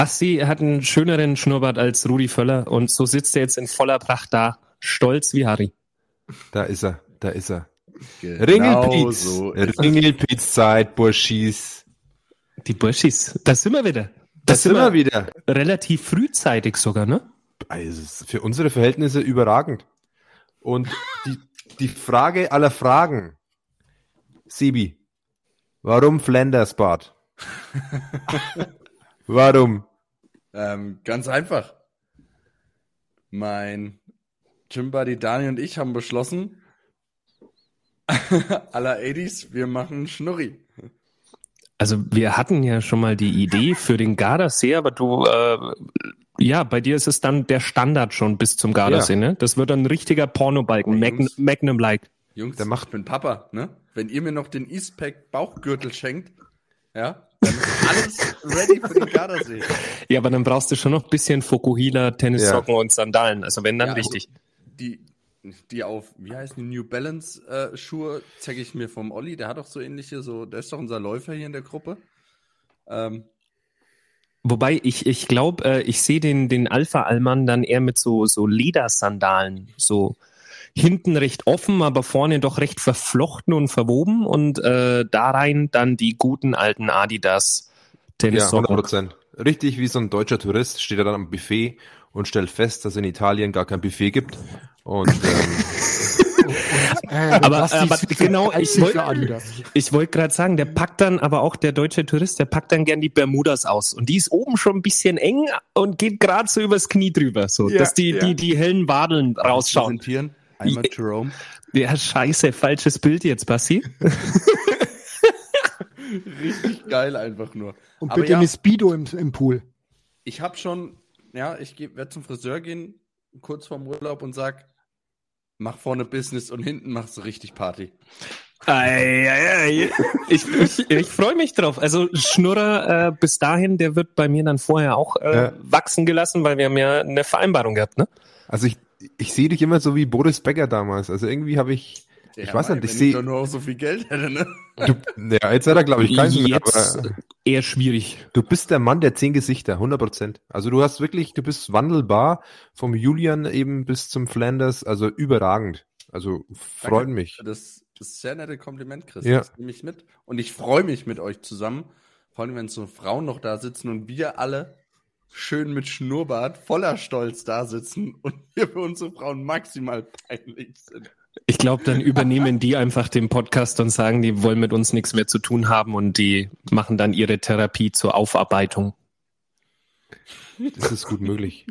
Basti hat einen schöneren Schnurrbart als Rudi Völler und so sitzt er jetzt in voller Pracht da, stolz wie Harry. Da ist er, da ist er. Genau Ringelpiez. so. Ringelpiez-Zeit, Burschis. Die Burschis, da sind wir wieder. Da sind wir wieder. Relativ frühzeitig sogar, ne? Also, für unsere Verhältnisse überragend. Und die, die Frage aller Fragen. Sebi, warum Flandersbad? warum? Ähm, ganz einfach. Mein Gymbuddy Dani und ich haben beschlossen, aller 80s, wir machen Schnurri. Also wir hatten ja schon mal die Idee für den Gardasee, aber du, äh, ja, bei dir ist es dann der Standard schon bis zum Gardasee, ne? Das wird dann ein richtiger Pornobalken, Ja, Magnum-. Magnum-like. Jungs, Der macht- bin Papa, ne? Wenn ihr mir noch den Eastpack Bauchgürtel schenkt, ja, dann ist alles ready für den Gardasee. Ja, aber dann brauchst du schon noch ein bisschen Fokuhila, Tennissocken und Sandalen. Also wenn dann Ja, richtig. Die, die auf, wie heißen die, New Balance äh, Schuhe, zeige ich mir vom Olli, der hat doch so ähnliche, so, der ist doch unser Läufer hier in der Gruppe. Ähm, Wobei ich, ich glaube, äh, ich sehe den, den Alpha-Allmann dann eher mit so, so Ledersandalen, so hinten recht offen, aber vorne doch recht verflochten und verwoben und äh, da rein dann die guten alten Adidas Ja, 100 Tennissocken. Prozent. Richtig wie so ein deutscher Tourist steht er dann am Buffet und stellt fest, dass es in Italien gar kein Buffet gibt. Und ähm, Äh, Aber- aber genau, ich für wollt- wollte gerade sagen, der packt dann aber auch der deutsche Tourist, der packt dann gern die Bermudas aus und die ist oben schon ein bisschen eng und geht gerade so übers Knie drüber, so Ja, dass die ja. die die hellen Wadeln rausschauen. Einmal. Jerome. Ja, scheiße, falsches Bild jetzt, Bassi. Richtig geil einfach nur. Und bitte ja, eine Speedo im, im Pool. ich habe schon, ja, ich werde zum Friseur gehen, kurz vorm Urlaub und sag, mach vorne Business und hinten machst du richtig Party. Ei, ei, ei. Ich, ich, ich freue mich drauf. Also Schnurrer äh, bis dahin, der wird bei mir dann vorher auch äh, Ja. wachsen gelassen, weil wir haben ja eine Vereinbarung gehabt, ne? also ich, ich sehe dich immer so wie Boris Becker damals. Also irgendwie habe ich, ich Ja, weiß mei, nicht, ich sehe, doch nur auch so viel Geld hätte, ne? du, ja, jetzt hat er glaube ich keinen mehr, aber eher schwierig. du bist der Mann der zehn Gesichter, 100 Prozent. Also du hast wirklich, du bist wandelbar vom Julian eben bis zum Flanders, also überragend. Also freut Danke. mich. Das ist sehr nette Kompliment, Chris. Ja. Das nehme ich mit. Und ich freue mich mit euch zusammen. Vor allem, wenn so Frauen noch da sitzen und wir alle schön mit Schnurrbart, voller Stolz da sitzen und wir für unsere Frauen maximal peinlich sind. Ich glaube, dann übernehmen die einfach den Podcast und sagen, die wollen mit uns nichts mehr zu tun haben und die machen dann ihre Therapie zur Aufarbeitung. Das ist gut möglich.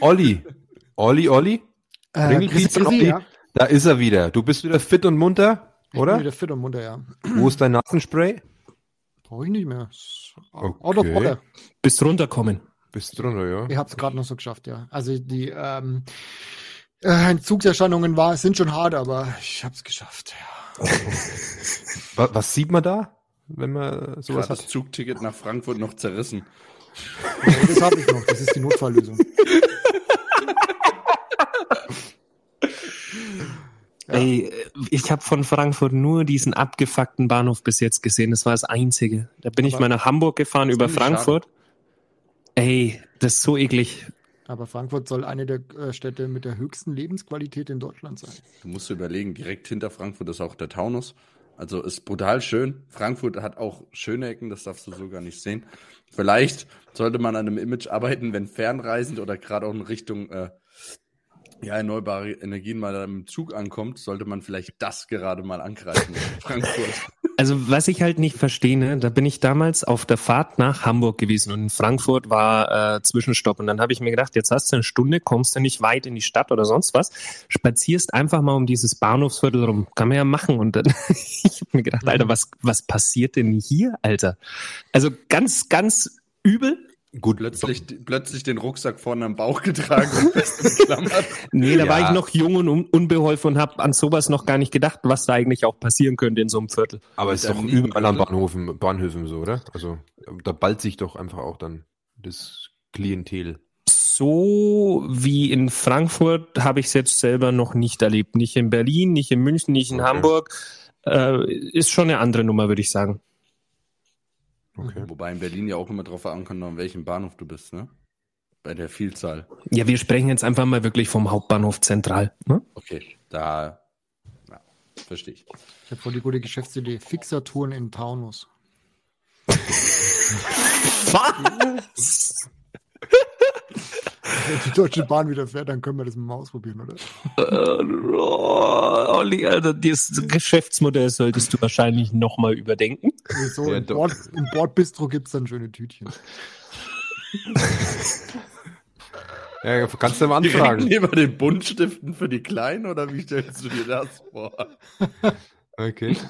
Olli, Olli, Olli, Äh, Olli, ja. da ist er wieder. Du bist wieder fit und munter, Ich bin oder? wieder fit und munter, ja. Wo ist dein Nasenspray? Brauche ich nicht mehr. Okay. Out of order. Bis runterkommen. Bist drunter, ja? Ich habe es gerade noch so geschafft, ja. Also die ähm, äh, Entzugserscheinungen war, sind schon hart, aber ich habe es geschafft. Ja. Was, was sieht man da, wenn man sowas hat? das Zugticket nach Frankfurt noch zerrissen. Ja, das habe ich noch. Das ist die Notfalllösung. Ey, ich habe von Frankfurt nur diesen abgefuckten Bahnhof bis jetzt gesehen. Das war das Einzige. Da bin ich Aber- mal nach Hamburg gefahren über Frankfurt. Ey, das ist so eklig. Aber Frankfurt soll eine der äh, Städte mit der höchsten Lebensqualität in Deutschland sein. Du musst überlegen, direkt hinter Frankfurt ist auch der Taunus. Also ist brutal schön. Frankfurt hat auch schöne Ecken, das darfst du so gar nicht sehen. Vielleicht sollte man an einem Image arbeiten, wenn fernreisend oder gerade auch in Richtung äh, ja, erneuerbare Energien mal im Zug ankommt, sollte man vielleicht das gerade mal angreifen. Frankfurt. Also was ich halt nicht verstehe, ne, da bin ich damals auf der Fahrt nach Hamburg gewesen und in Frankfurt war äh, Zwischenstopp und dann habe ich mir gedacht, jetzt hast du eine Stunde, kommst du nicht weit in die Stadt oder sonst was, spazierst einfach mal um dieses Bahnhofsviertel rum, kann man ja machen und dann ich habe mir gedacht, Alter, was was passiert denn hier, Alter? Also ganz ganz übel. Gut, Plötzlich, plötzlich den Rucksack vorne am Bauch getragen und fest geklammert. Nee, da Ja. war ich noch jung und un unbeholfen und habe an sowas noch gar nicht gedacht, was da eigentlich auch passieren könnte in so einem Viertel. aber es ist doch überall an. Bahnhöfen, Bahnhöfen so, oder? Also da ballt sich doch einfach auch dann das Klientel. So wie in Frankfurt habe ich es jetzt selber noch nicht erlebt. Nicht in Berlin, nicht in München, nicht in Okay. Hamburg. Äh, ist schon eine andere Nummer, würde ich sagen. Okay. Wobei in Berlin ja auch immer drauf ankommt, an welchem Bahnhof du bist, ne? Bei der Vielzahl. Ja, wir sprechen jetzt einfach mal wirklich vom Hauptbahnhof zentral. Ne? Okay, da ja, verstehe ich. Ich habe voll die gute Geschäftsidee. Fixer-Touren in Taunus. Was? Wenn die Deutsche Bahn wieder fährt, dann können wir das mal ausprobieren, oder? Äh, oh, Olli, Alter, dieses Geschäftsmodell solltest du wahrscheinlich nochmal überdenken. So, Ja, im. Bord, Im Bordbistro gibt es dann schöne Tütchen. Ja, kannst du mal anfragen. neben den Buntstiften für die Kleinen oder wie stellst du dir das vor? Okay.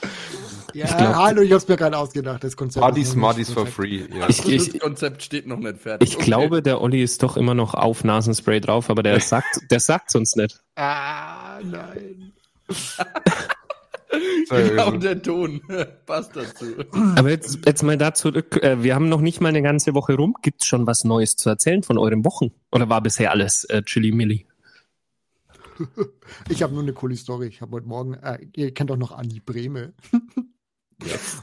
Ja, glaub- hallo, ich hab's mir gerade ausgedacht, das Konzept. Noch Smarties for free. Ja. Ich- ich- das Konzept steht noch nicht fertig. Ich Okay. glaube, der Olli ist doch immer noch auf Nasenspray drauf, aber der sagt, der sagt's uns nicht. Ah, nein. Genau der Ton passt dazu. Aber jetzt, jetzt mal da zurück. Äh, Wir haben noch nicht mal eine ganze Woche rum. Gibt's schon was Neues zu erzählen von euren Wochen? Oder war bisher alles äh, Chili Milli? Ich habe nur eine coole Story. Ich habe heute Morgen, äh, ihr kennt doch noch Andi Brehme.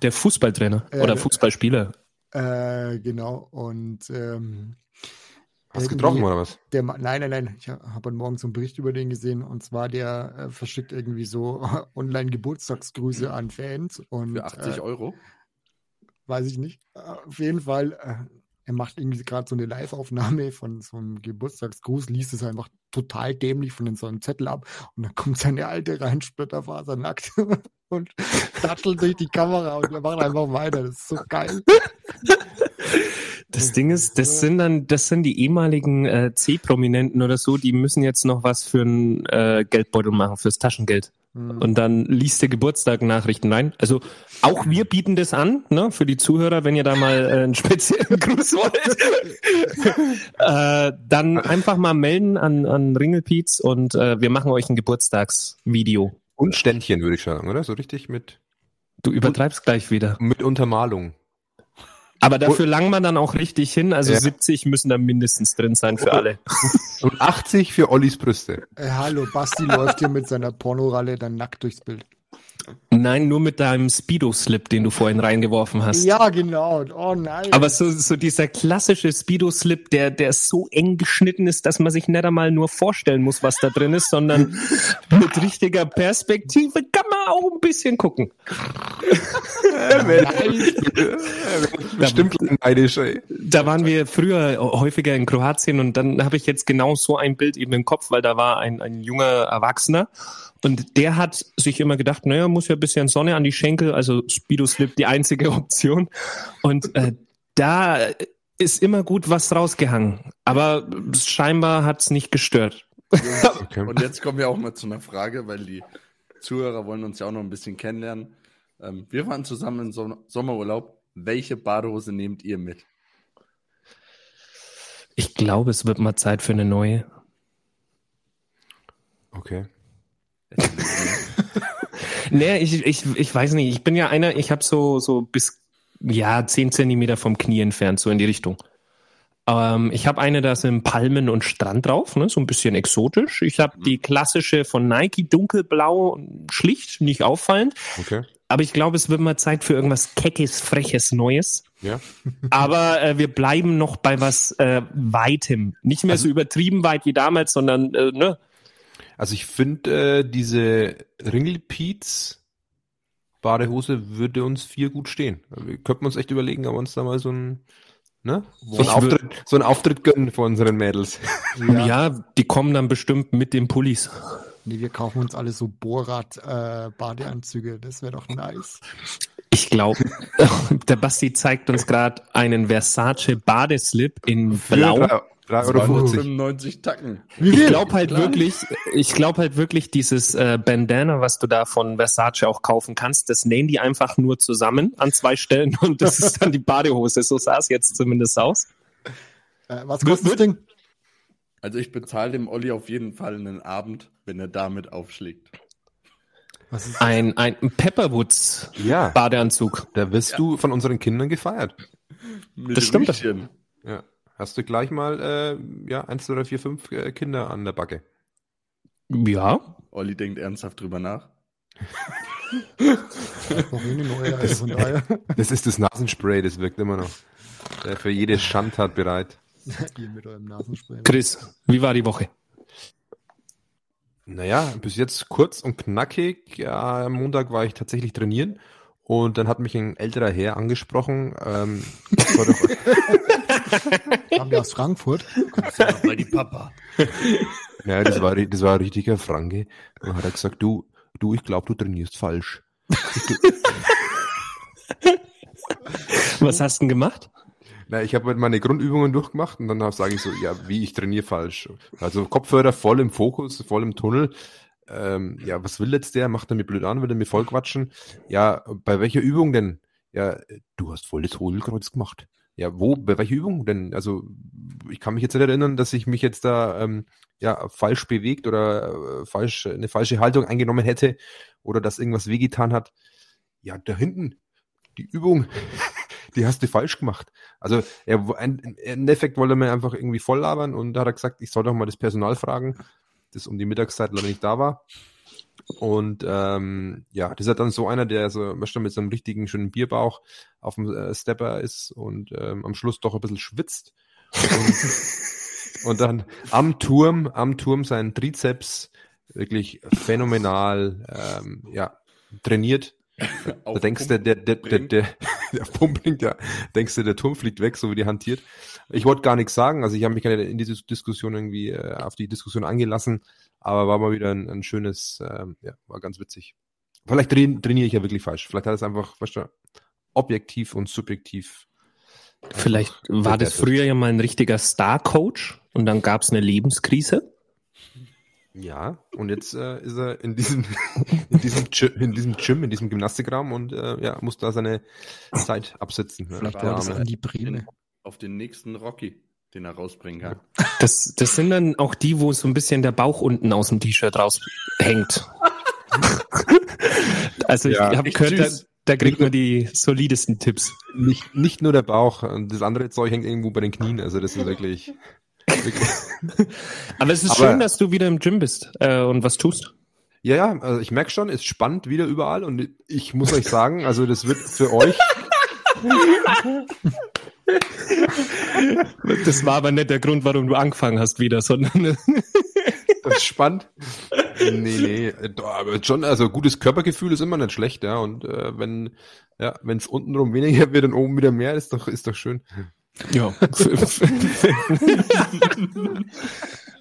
Der Fußballtrainer Äh, oder Fußballspieler. Äh, genau. Und ähm, Hast du getroffen oder was? Der, nein, nein, nein. Ich habe heute Morgen so einen Bericht über den gesehen. Und zwar, der äh, verschickt irgendwie so Online-Geburtstagsgrüße an Fans. Und, Für 80 äh, Euro? weiß ich nicht. Auf jeden Fall, äh, er macht irgendwie gerade so eine Live-Aufnahme von so einem Geburtstagsgruß, liest es einfach total dämlich von so einem Zettel ab und dann kommt seine alte rein, splitterfasernackt und dattelt durch die Kamera und er macht einfach weiter. Das ist so geil. Das Ding ist, das sind dann, das sind die ehemaligen äh, C-Prominenten oder so, die müssen jetzt noch was für einen äh, Geldbeutel machen, fürs Taschengeld. Hm. Und dann liest der Geburtstag Nachrichten rein. Also auch wir bieten das an, ne, für die Zuhörer, wenn ihr da mal äh, einen speziellen Gruß wollt. äh, dann einfach mal melden an, an Ringelpiez und äh, wir machen euch ein Geburtstagsvideo. Und Ständchen, würde ich sagen, oder? So richtig mit, Du übertreibst gleich wieder. mit Untermalung. Aber dafür langen wir dann auch richtig hin. Also Ja. 70 müssen da mindestens drin sein für alle. Und 80 für Ollis Brüste. Äh, hallo, Basti läuft hier mit seiner Pornoralle dann nackt durchs Bild. Nein, nur mit deinem Speedo-Slip, den du vorhin reingeworfen hast. Ja, genau. Oh nein. Aber so, so dieser klassische Speedo-Slip, der, der so eng geschnitten ist, dass man sich nicht einmal nur vorstellen muss, was da drin ist, sondern mit richtiger Perspektive kann man auch ein bisschen gucken. Bestimmt neidisch, ey. Da waren wir früher häufiger in Kroatien und dann habe ich jetzt genau so ein Bild eben im Kopf, weil da war ein, ein junger Erwachsener und der hat sich immer gedacht, naja, muss ja ein bisschen Sonne an die Schenkel, also Speedo Slip die einzige Option. Und äh, da ist immer gut was rausgehangen. Aber scheinbar hat's nicht gestört. Okay. Und jetzt kommen wir auch mal zu einer Frage, weil die Zuhörer wollen uns ja auch noch ein bisschen kennenlernen. Ähm, wir waren zusammen im Som Sommerurlaub. Welche Badehose nehmt ihr mit? Ich glaube, es wird mal Zeit für eine neue. Okay. Nee, ich, ich, ich weiß nicht. Ich bin ja einer, ich habe so, so bis ja, zehn Zentimeter vom Knie entfernt, so in die Richtung. Ähm, ich habe eine, da sind Palmen und Strand drauf, ne, so ein bisschen exotisch. Ich habe die klassische von Nike, dunkelblau, schlicht, nicht auffallend. Okay. Aber ich glaube, es wird mal Zeit für irgendwas Keckes, Freches, Neues. Ja. Aber äh, wir bleiben noch bei was äh, Weitem. Nicht mehr so übertrieben weit wie damals, sondern äh, ne, Also ich finde, äh, diese Ringelpiez Badehose würde uns vier gut stehen. Wir könnten uns echt überlegen, ob wir uns da mal so ein, ne? So ein Ich Auftritt, so ein Auftritt gönnen von unseren Mädels. ja. die kommen dann bestimmt mit den Pullis. Nee, wir kaufen uns alle so Bohrrad-Badeanzüge. das wäre doch nice. Ich glaube, der Basti zeigt uns gerade einen Versace Badeslip in Blau. Für 3,50 Euro. 95 Tacken. Ich glaube halt wirklich, ich glaube halt wirklich, dieses äh, Bandana, was du da von Versace auch kaufen kannst, das nähen die einfach nur zusammen an zwei Stellen und das ist dann die Badehose. So sah es jetzt zumindest aus. Äh, was kostet das Ding? Also ich bezahle dem Olli auf jeden Fall einen Abend, wenn er damit aufschlägt. Was ist Ein, ein Pepperwoods Ja, Badeanzug. da wirst du von unseren Kindern gefeiert. Mit Das stimmt. Rüschen. Ja. Hast du gleich mal, äh, ja, eins, zwei, drei, vier, fünf äh, Kinder an der Backe. Ja. Olli denkt ernsthaft drüber nach. Daher. Das ist das Nasenspray, das wirkt immer noch. Der für jede Schandtat bereit. Ihr mit eurem Nasenspray. Chris, wie war die Woche? Naja, bis jetzt kurz und knackig. Ja, am Montag war ich tatsächlich trainieren und dann hat mich ein älterer Herr angesprochen. Ähm, Haben wir aus Frankfurt? Bei die Papa. ja, das war, das war ein richtiger Franke. Und hat er gesagt, du, du, ich glaube, du trainierst falsch. Was hast du denn gemacht? Na, ich habe halt meine Grundübungen durchgemacht und dann sage ich so, ja, wie ich trainiere falsch. Also Kopfhörer voll im Fokus, voll im Tunnel. Ähm, ja, was will jetzt der? Macht er mir blöd an, will er mir voll quatschen? Ja, bei welcher Übung denn? Ja, du hast voll das Hohlkreuz gemacht. Ja, wo, bei welcher Übung denn? Also, ich kann mich jetzt nicht erinnern, dass ich mich jetzt da ähm, ja falsch bewegt oder äh, falsch eine falsche Haltung eingenommen hätte oder dass irgendwas wehgetan hat. Ja, da hinten die Übung, die hast du falsch gemacht. Also er, ein- im Endeffekt wollte er mir einfach irgendwie voll labern und da hat er gesagt, ich soll doch mal das Personal fragen, das um die Mittagszeit leider nicht da war. Und ähm, ja, das ist halt dann so einer, der so du, mit so einem richtigen schönen Bierbauch auf dem äh, Stepper ist und ähm, am Schluss doch ein bisschen schwitzt. Und, und dann am Turm, am Turm seinen Trizeps wirklich phänomenal ähm, ja, trainiert. Da denkst du, der, der, der, der, der Pumpling, der, denkst du, der Turm fliegt weg, so wie die hantiert. Ich wollte gar nichts sagen, also ich habe mich nicht in diese Diskussion irgendwie äh, auf die Diskussion angelassen, aber war mal wieder ein, ein schönes, ähm, ja, war ganz witzig. Vielleicht train, trainiere ich ja wirklich falsch. Vielleicht hat es einfach, weißt du, objektiv und subjektiv. Vielleicht war das früher ja mal ein richtiger Star-Coach und dann gab es eine Lebenskrise. Ja, und jetzt äh, ist er in diesem, in diesem, in diesem Gym, in diesem Gymnastikraum und äh, ja, muss da seine Zeit absitzen. Vielleicht war das an die Brille. Auf den nächsten Rocky, den er rausbringen kann. Das, das sind dann auch die, wo so ein bisschen der Bauch unten aus dem T-Shirt raushängt. also ich Ja, habe echt gehört, da, da kriegt man die solidesten Tipps. Nicht, nicht nur der Bauch, und das andere Zeug hängt irgendwo bei den Knien. Also das ist wirklich. Aber es ist Aber- schön, dass du wieder im Gym bist äh, und was tust. ja, ja, also ich merke schon, ist spannend wieder überall und ich muss euch sagen, also das wird für euch, Das war aber nicht der Grund, warum du angefangen hast wieder, sondern das ist spannend. Nee, nee, aber schon, also gutes Körpergefühl ist immer nicht schlecht, ja. Und äh, wenn ja, wenn es untenrum weniger wird und oben wieder mehr, ist doch, ist doch schön. ja.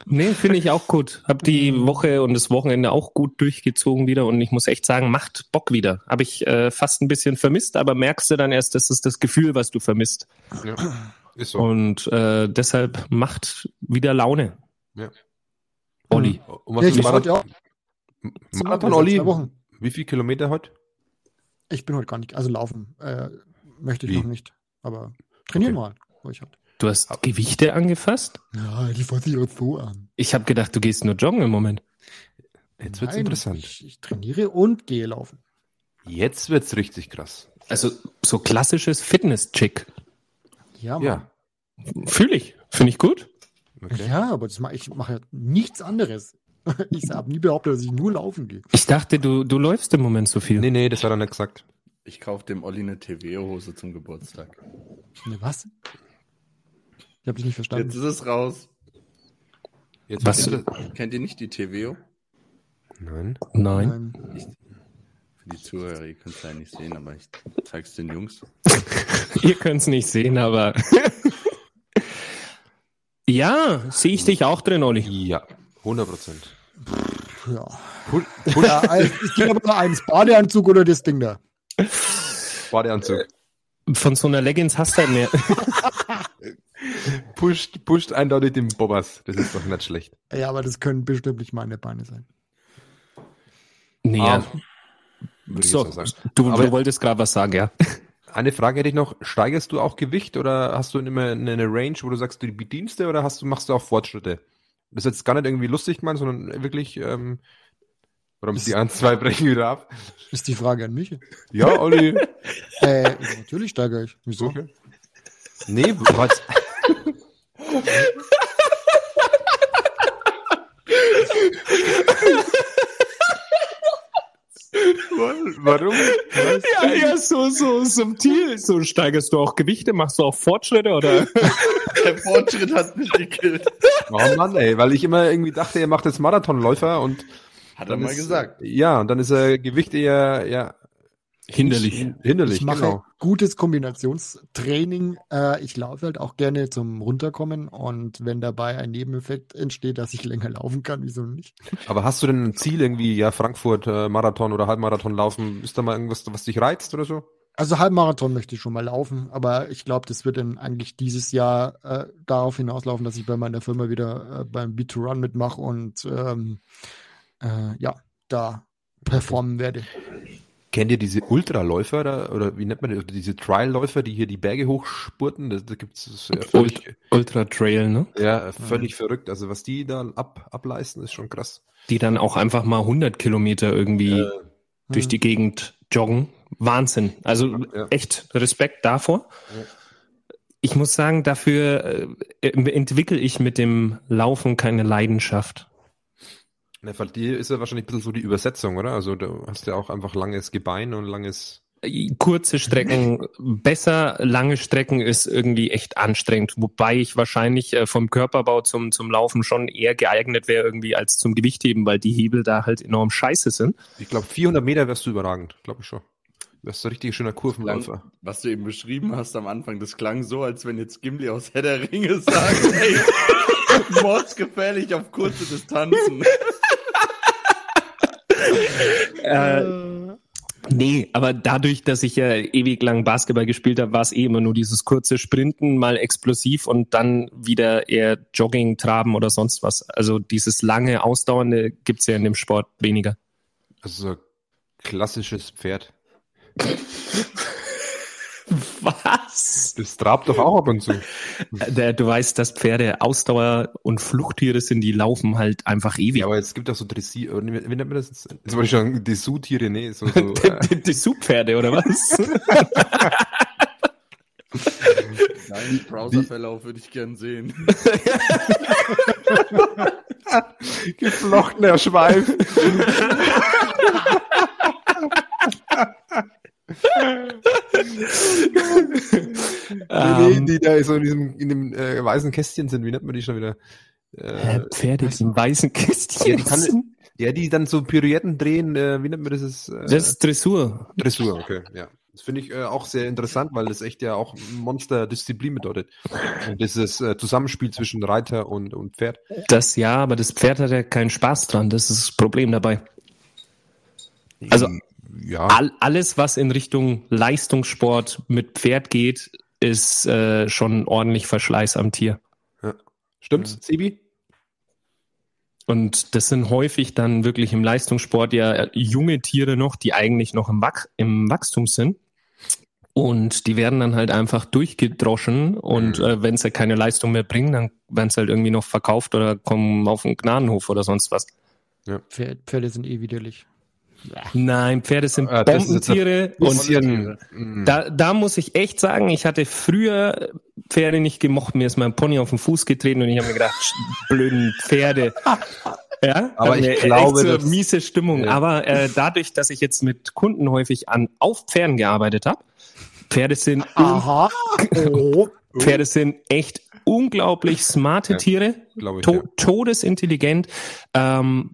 nee, finde ich auch gut. Hab die Woche und das Wochenende auch gut durchgezogen wieder und ich muss echt sagen, macht Bock wieder. Habe ich äh, fast ein bisschen vermisst, aber merkst du dann erst, das ist das Gefühl, was du vermisst. Ja, ist so. Und äh, deshalb macht wieder Laune. Ja. Olli. Und was Ja, ist ich Marathon, auch Marathon, Olli? Wie viel Kilometer heute? Ich bin heute gar nicht, also laufen äh, möchte ich Wie? noch nicht, aber trainieren Okay. mal. Ich halt. Du hast Gewichte angefasst? Ja, die fasse ich jetzt so an. Ich habe gedacht, du gehst nur joggen im Moment. Jetzt wird's Nein, interessant. Ich, ich trainiere und gehe laufen. Jetzt wird's richtig krass. Also so klassisches Fitness-Chick. Ja, Mann. Ja. Fühle ich. Finde ich gut. Okay. Ja, aber das mach, ich mache ja nichts anderes. Ich habe nie behauptet, dass ich nur laufen gehe. Ich dachte, du, du läufst im Moment so viel. Nee, nee, das hat er nicht gesagt. Ich kaufe dem Olli eine TVO-Hose zum Geburtstag. Ne, was? Ich habe dich nicht verstanden. Jetzt ist es raus. Jetzt Was? wird's- Kennt ihr nicht die TVO? Nein. Nein. Ähm, Für die Zuhörer, ihr könnt es ja nicht sehen, aber ich zeig's den Jungs. Ihr könnt es nicht sehen, aber. ja, sehe ich dich auch drin, Olli. Ja, 100 Prozent. ja. Push, push, ja also, es geht aber nur eins, Badeanzug oder das Ding da. Badeanzug. Von so einer Leggings hast du halt mehr. Pusht, pusht eindeutig den Bobbers. Das ist doch nicht schlecht. Ja, aber das können bestimmt nicht meine Beine sein. nee, Ah, ja. So, du, Aber- du wolltest gerade was sagen, ja? Eine Frage hätte ich noch. Steigerst du auch Gewicht oder hast du immer eine Range, wo du sagst, du bedienst du oder hast du, machst du auch Fortschritte? Das ist jetzt gar nicht irgendwie lustig gemeint, sondern wirklich, ähm, oder die ein, zwei brechen wieder ab. Ist die Frage an mich. Ja, Olli. Äh, natürlich steigere ich. Wieso? Okay. Nee, was? Warum? Was? Ja, ja, so, so subtil. So steigerst du auch Gewichte, machst du auch Fortschritte oder? Der Fortschritt hat mich gekillt. Oh Mann, ey, weil ich immer irgendwie dachte, er macht jetzt Marathonläufer und Hat er mal ist, gesagt. Ja, und dann ist er Gewicht eher ja Hinderlich. hinderlich, Ich mache genau. gutes Kombinationstraining. Äh, ich laufe halt auch gerne zum Runterkommen und wenn dabei ein Nebeneffekt entsteht, dass ich länger laufen kann, wieso nicht? Aber hast du denn ein Ziel irgendwie, ja, Frankfurt, äh, Marathon oder Halbmarathon laufen? Ist da mal irgendwas, was dich reizt oder so? Also Halbmarathon möchte ich schon mal laufen, aber ich glaube, das wird dann eigentlich dieses Jahr äh, darauf hinauslaufen, dass ich bei meiner Firma wieder äh, beim Beat-to-Run mitmache und ähm, äh, ja, da performen werde. Kennt ihr diese Ultraläufer da, oder wie nennt man das, diese Trialläufer, die hier die Berge hochspurten? Da, da gibt es ja völlig, Ultra Trail, ne? ja, völlig verrückt. Also was die da ab, ableisten, ist schon krass. Die dann auch einfach mal 100 Kilometer irgendwie Äh, durch die Gegend joggen. Wahnsinn. Also Ja. echt Respekt davor. Ja. Ich muss sagen, dafür äh, entwickle ich mit dem Laufen keine Leidenschaft. Ne, weil dir ist ja wahrscheinlich ein bisschen so die Übersetzung, oder? Also du hast ja auch einfach langes Gebein und langes. Kurze Strecken besser, lange Strecken ist irgendwie echt anstrengend, wobei ich wahrscheinlich äh, vom Körperbau zum, zum Laufen schon eher geeignet wäre irgendwie als zum Gewichtheben, weil die Hebel da halt enorm scheiße sind. Ich glaube, 400 Meter wärst du überragend, glaube ich schon. Wärst du ein richtig schöner Kurvenläufer. Was du eben beschrieben hast am Anfang, das klang so, als wenn jetzt Gimli aus Herr der Ringe sagt, ey, mordsgefährlich auf kurze Distanzen. Äh, nee, aber dadurch, dass ich ja ewig lang Basketball gespielt habe, war es eh immer nur dieses kurze Sprinten, mal explosiv und dann wieder eher Jogging, Traben oder sonst was. Also dieses lange, ausdauernde gibt's ja in dem Sport weniger. Also so ein klassisches Pferd. Was? Das trabt doch auch ab und zu. Der, du weißt, dass Pferde Ausdauer- und Fluchttiere sind, die laufen halt einfach ewig. Ja, aber es gibt auch so Dressier, oder wie wie nennt man das jetzt? Jetzt wollte ich schon Dessous-Tiere, nee, so, so äh, die Subpferde oder was? Deinen Browserverlauf würde ich gern sehen. geflochtener Schweif. Nee, Ähm, die da so in diesem in dem äh, weißen Kästchen sind, wie nennt man die schon wieder? Äh, Pferde, im weißen Kästchen Ja, die kann- ja, die dann so Pirouetten drehen, äh, wie nennt man das? Ist, äh, Das ist Dressur. Dressur, okay, ja. Das finde ich äh, auch sehr interessant, weil das echt ja auch Monsterdisziplin bedeutet. Und dieses äh, Zusammenspiel zwischen Reiter und, und Pferd. Das ja, aber das Pferd hat ja keinen Spaß dran. Das ist das Problem dabei. Also- ja, All, alles, was in Richtung Leistungssport mit Pferd geht, ist äh, schon ordentlich Verschleiß am Tier. stimmt's, Sebi? Und das sind häufig dann wirklich im Leistungssport ja junge Tiere noch, die eigentlich noch im, Wach im Wachstum sind. Und die werden dann halt einfach durchgedroschen und Mhm. äh, wenn sie keine Leistung mehr bringen, dann werden sie halt irgendwie noch verkauft oder kommen auf den Gnadenhof oder sonst was. Pferde, Pferde sind eh widerlich. Nein, Pferde sind Ah, das Bombentiere und mm, Da, da muss ich echt sagen, ich hatte früher Pferde nicht gemocht. Mir ist mein Pony auf den Fuß getreten und ich habe mir gedacht, blöden Pferde. Ja, Aber ich glaube, echt so dass- miese Stimmung. Ja. Aber äh, dadurch, dass ich jetzt mit Kunden häufig an auf Pferden gearbeitet habe, Pferde sind Aha. Oh. Pferde sind echt unglaublich smarte Tiere, ich. to Ja. todesintelligent. Ähm,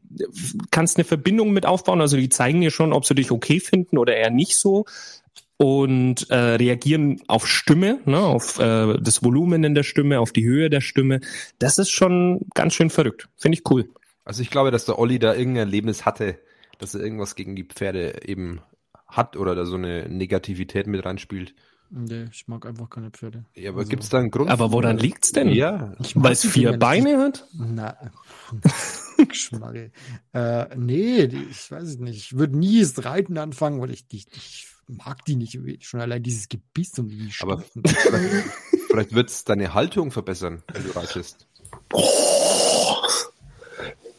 kannst eine Verbindung mit aufbauen, also die zeigen dir schon, ob sie dich okay finden oder eher nicht so und äh, reagieren auf Stimme, ne, auf äh, das Volumen in der Stimme, auf die Höhe der Stimme. Das ist schon ganz schön verrückt. Finde ich cool. Also ich glaube, dass der Olli da irgendein Erlebnis hatte, dass er irgendwas gegen die Pferde eben hat oder da so eine Negativität mit reinspielt. Nee, ich mag einfach keine Pferde. Ja, aber Also- gibt's da einen Grund? Aber woran liegt's denn? Ja, Weil es vier nicht. Beine hat? Na, Geschmarre. Äh, nee, die, ich weiß es nicht. Ich würde nie das Reiten anfangen, weil ich, ich, ich mag die nicht. Schon allein dieses Gebiss und die Aber- vielleicht, vielleicht wird's deine Haltung verbessern, wenn du reitest.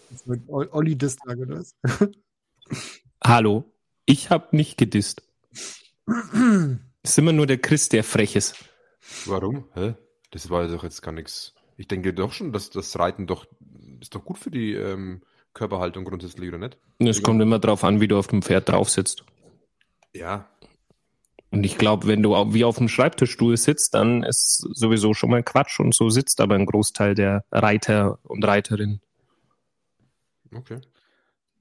Das wird Olli das sagen, oder was? Hallo, ich habe nicht gedisst. Es ist immer nur der Chris, der frech ist. Warum? Hä? Das war doch jetzt gar nichts. Ich denke doch schon, dass das Reiten doch ist doch gut für die ähm, Körperhaltung grundsätzlich, oder nicht? Es kommt immer drauf an, wie du auf dem Pferd drauf sitzt. Ja. Und ich glaube, wenn du wie auf dem Schreibtischstuhl sitzt, dann ist sowieso schon mal Quatsch und so sitzt aber ein Großteil der Reiter und Reiterinnen. Okay.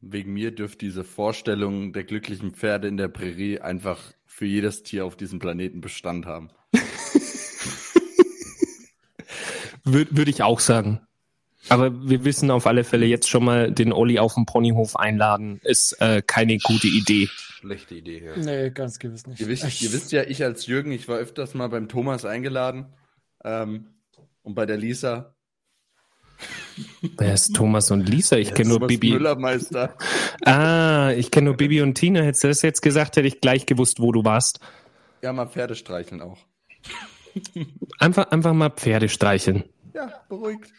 Wegen mir dürfte diese Vorstellung der glücklichen Pferde in der Prärie einfach für jedes Tier auf diesem Planeten Bestand haben. Würde würd ich auch sagen. Aber wir wissen auf alle Fälle jetzt schon mal, den Olli auf dem Ponyhof einladen, ist äh, keine gute Idee. Schlechte Idee, ja. Nee, ganz gewiss nicht. Ihr wisst, ihr wisst ja, ich als Jürgen, ich war öfters mal beim Thomas eingeladen ähm, und bei der Lisa. Wer ist Thomas und Lisa? Ich kenne nur Bibi. Müllermeister. Ah, ich kenne nur Bibi und Tina. Hättest du das jetzt gesagt, hätte ich gleich gewusst, wo du warst. Ja, mal Pferde streicheln auch. Einfach, einfach mal Pferde streicheln. Ja, beruhigt.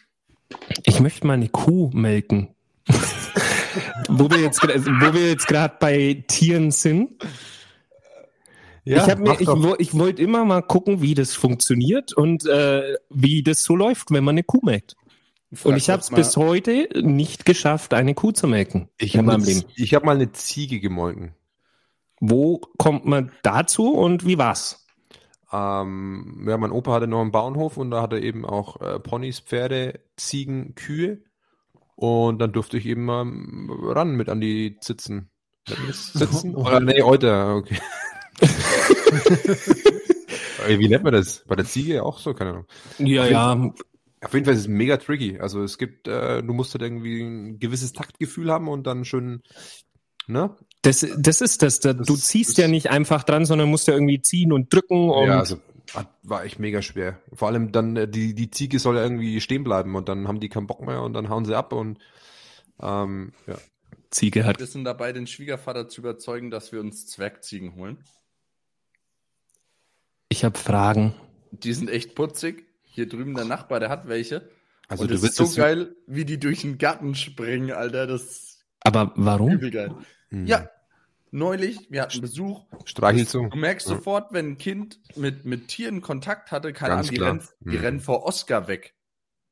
Ich möchte mal eine Kuh melken. wo wir jetzt, gra- wo wir jetzt gerade bei Tieren sind. Ja, ich mir, ich, ich wollte immer mal gucken, wie das funktioniert und äh, wie das so läuft, wenn man eine Kuh melkt. Und ich habe es bis heute nicht geschafft, eine Kuh zu melken Ich in habe meinem Leben. ich hab mal eine Ziege gemolken. Wo kommt man dazu und wie war's? Ähm, ja, mein Opa hatte noch einen Bauernhof und da hatte er eben auch äh, Ponys, Pferde, Ziegen, Kühe. Und dann durfte ich eben mal ähm, ran mit an die Zitzen. Sitzen? Oder nee, Euter, okay. Ey, Wie nennt man das? Bei der Ziege auch so, keine Ahnung. Ja, ja, Auf jeden Fall ist es mega tricky. Also es gibt, äh, du musst halt irgendwie ein gewisses Taktgefühl haben und dann schön, ne? das, das ist das. Da, du Das ziehst ist- ja nicht einfach dran, sondern musst ja irgendwie ziehen und drücken. Und ja, also hat, war echt mega schwer. Vor allem dann, äh, die, die Ziege soll ja irgendwie stehen bleiben und dann haben die keinen Bock mehr und dann hauen sie ab und ähm, ja. Ziege hat Wir sind dabei, den Schwiegervater zu überzeugen, dass wir uns Zwergziegen holen. Ich habe Fragen. Die sind echt putzig. Hier drüben der Nachbar, der hat welche. Also und du das willst ist so geil, wie die durch den Garten springen, Alter. Das ist Aber warum? übel geil. Hm. Ja, neulich, wir hatten Besuch. Streichelst du? Du merkst Ja. sofort, wenn ein Kind mit, mit Tieren Kontakt hatte, keine Ganz Ahnung, die, klar. rennen, die Mhm. rennen vor Oscar weg.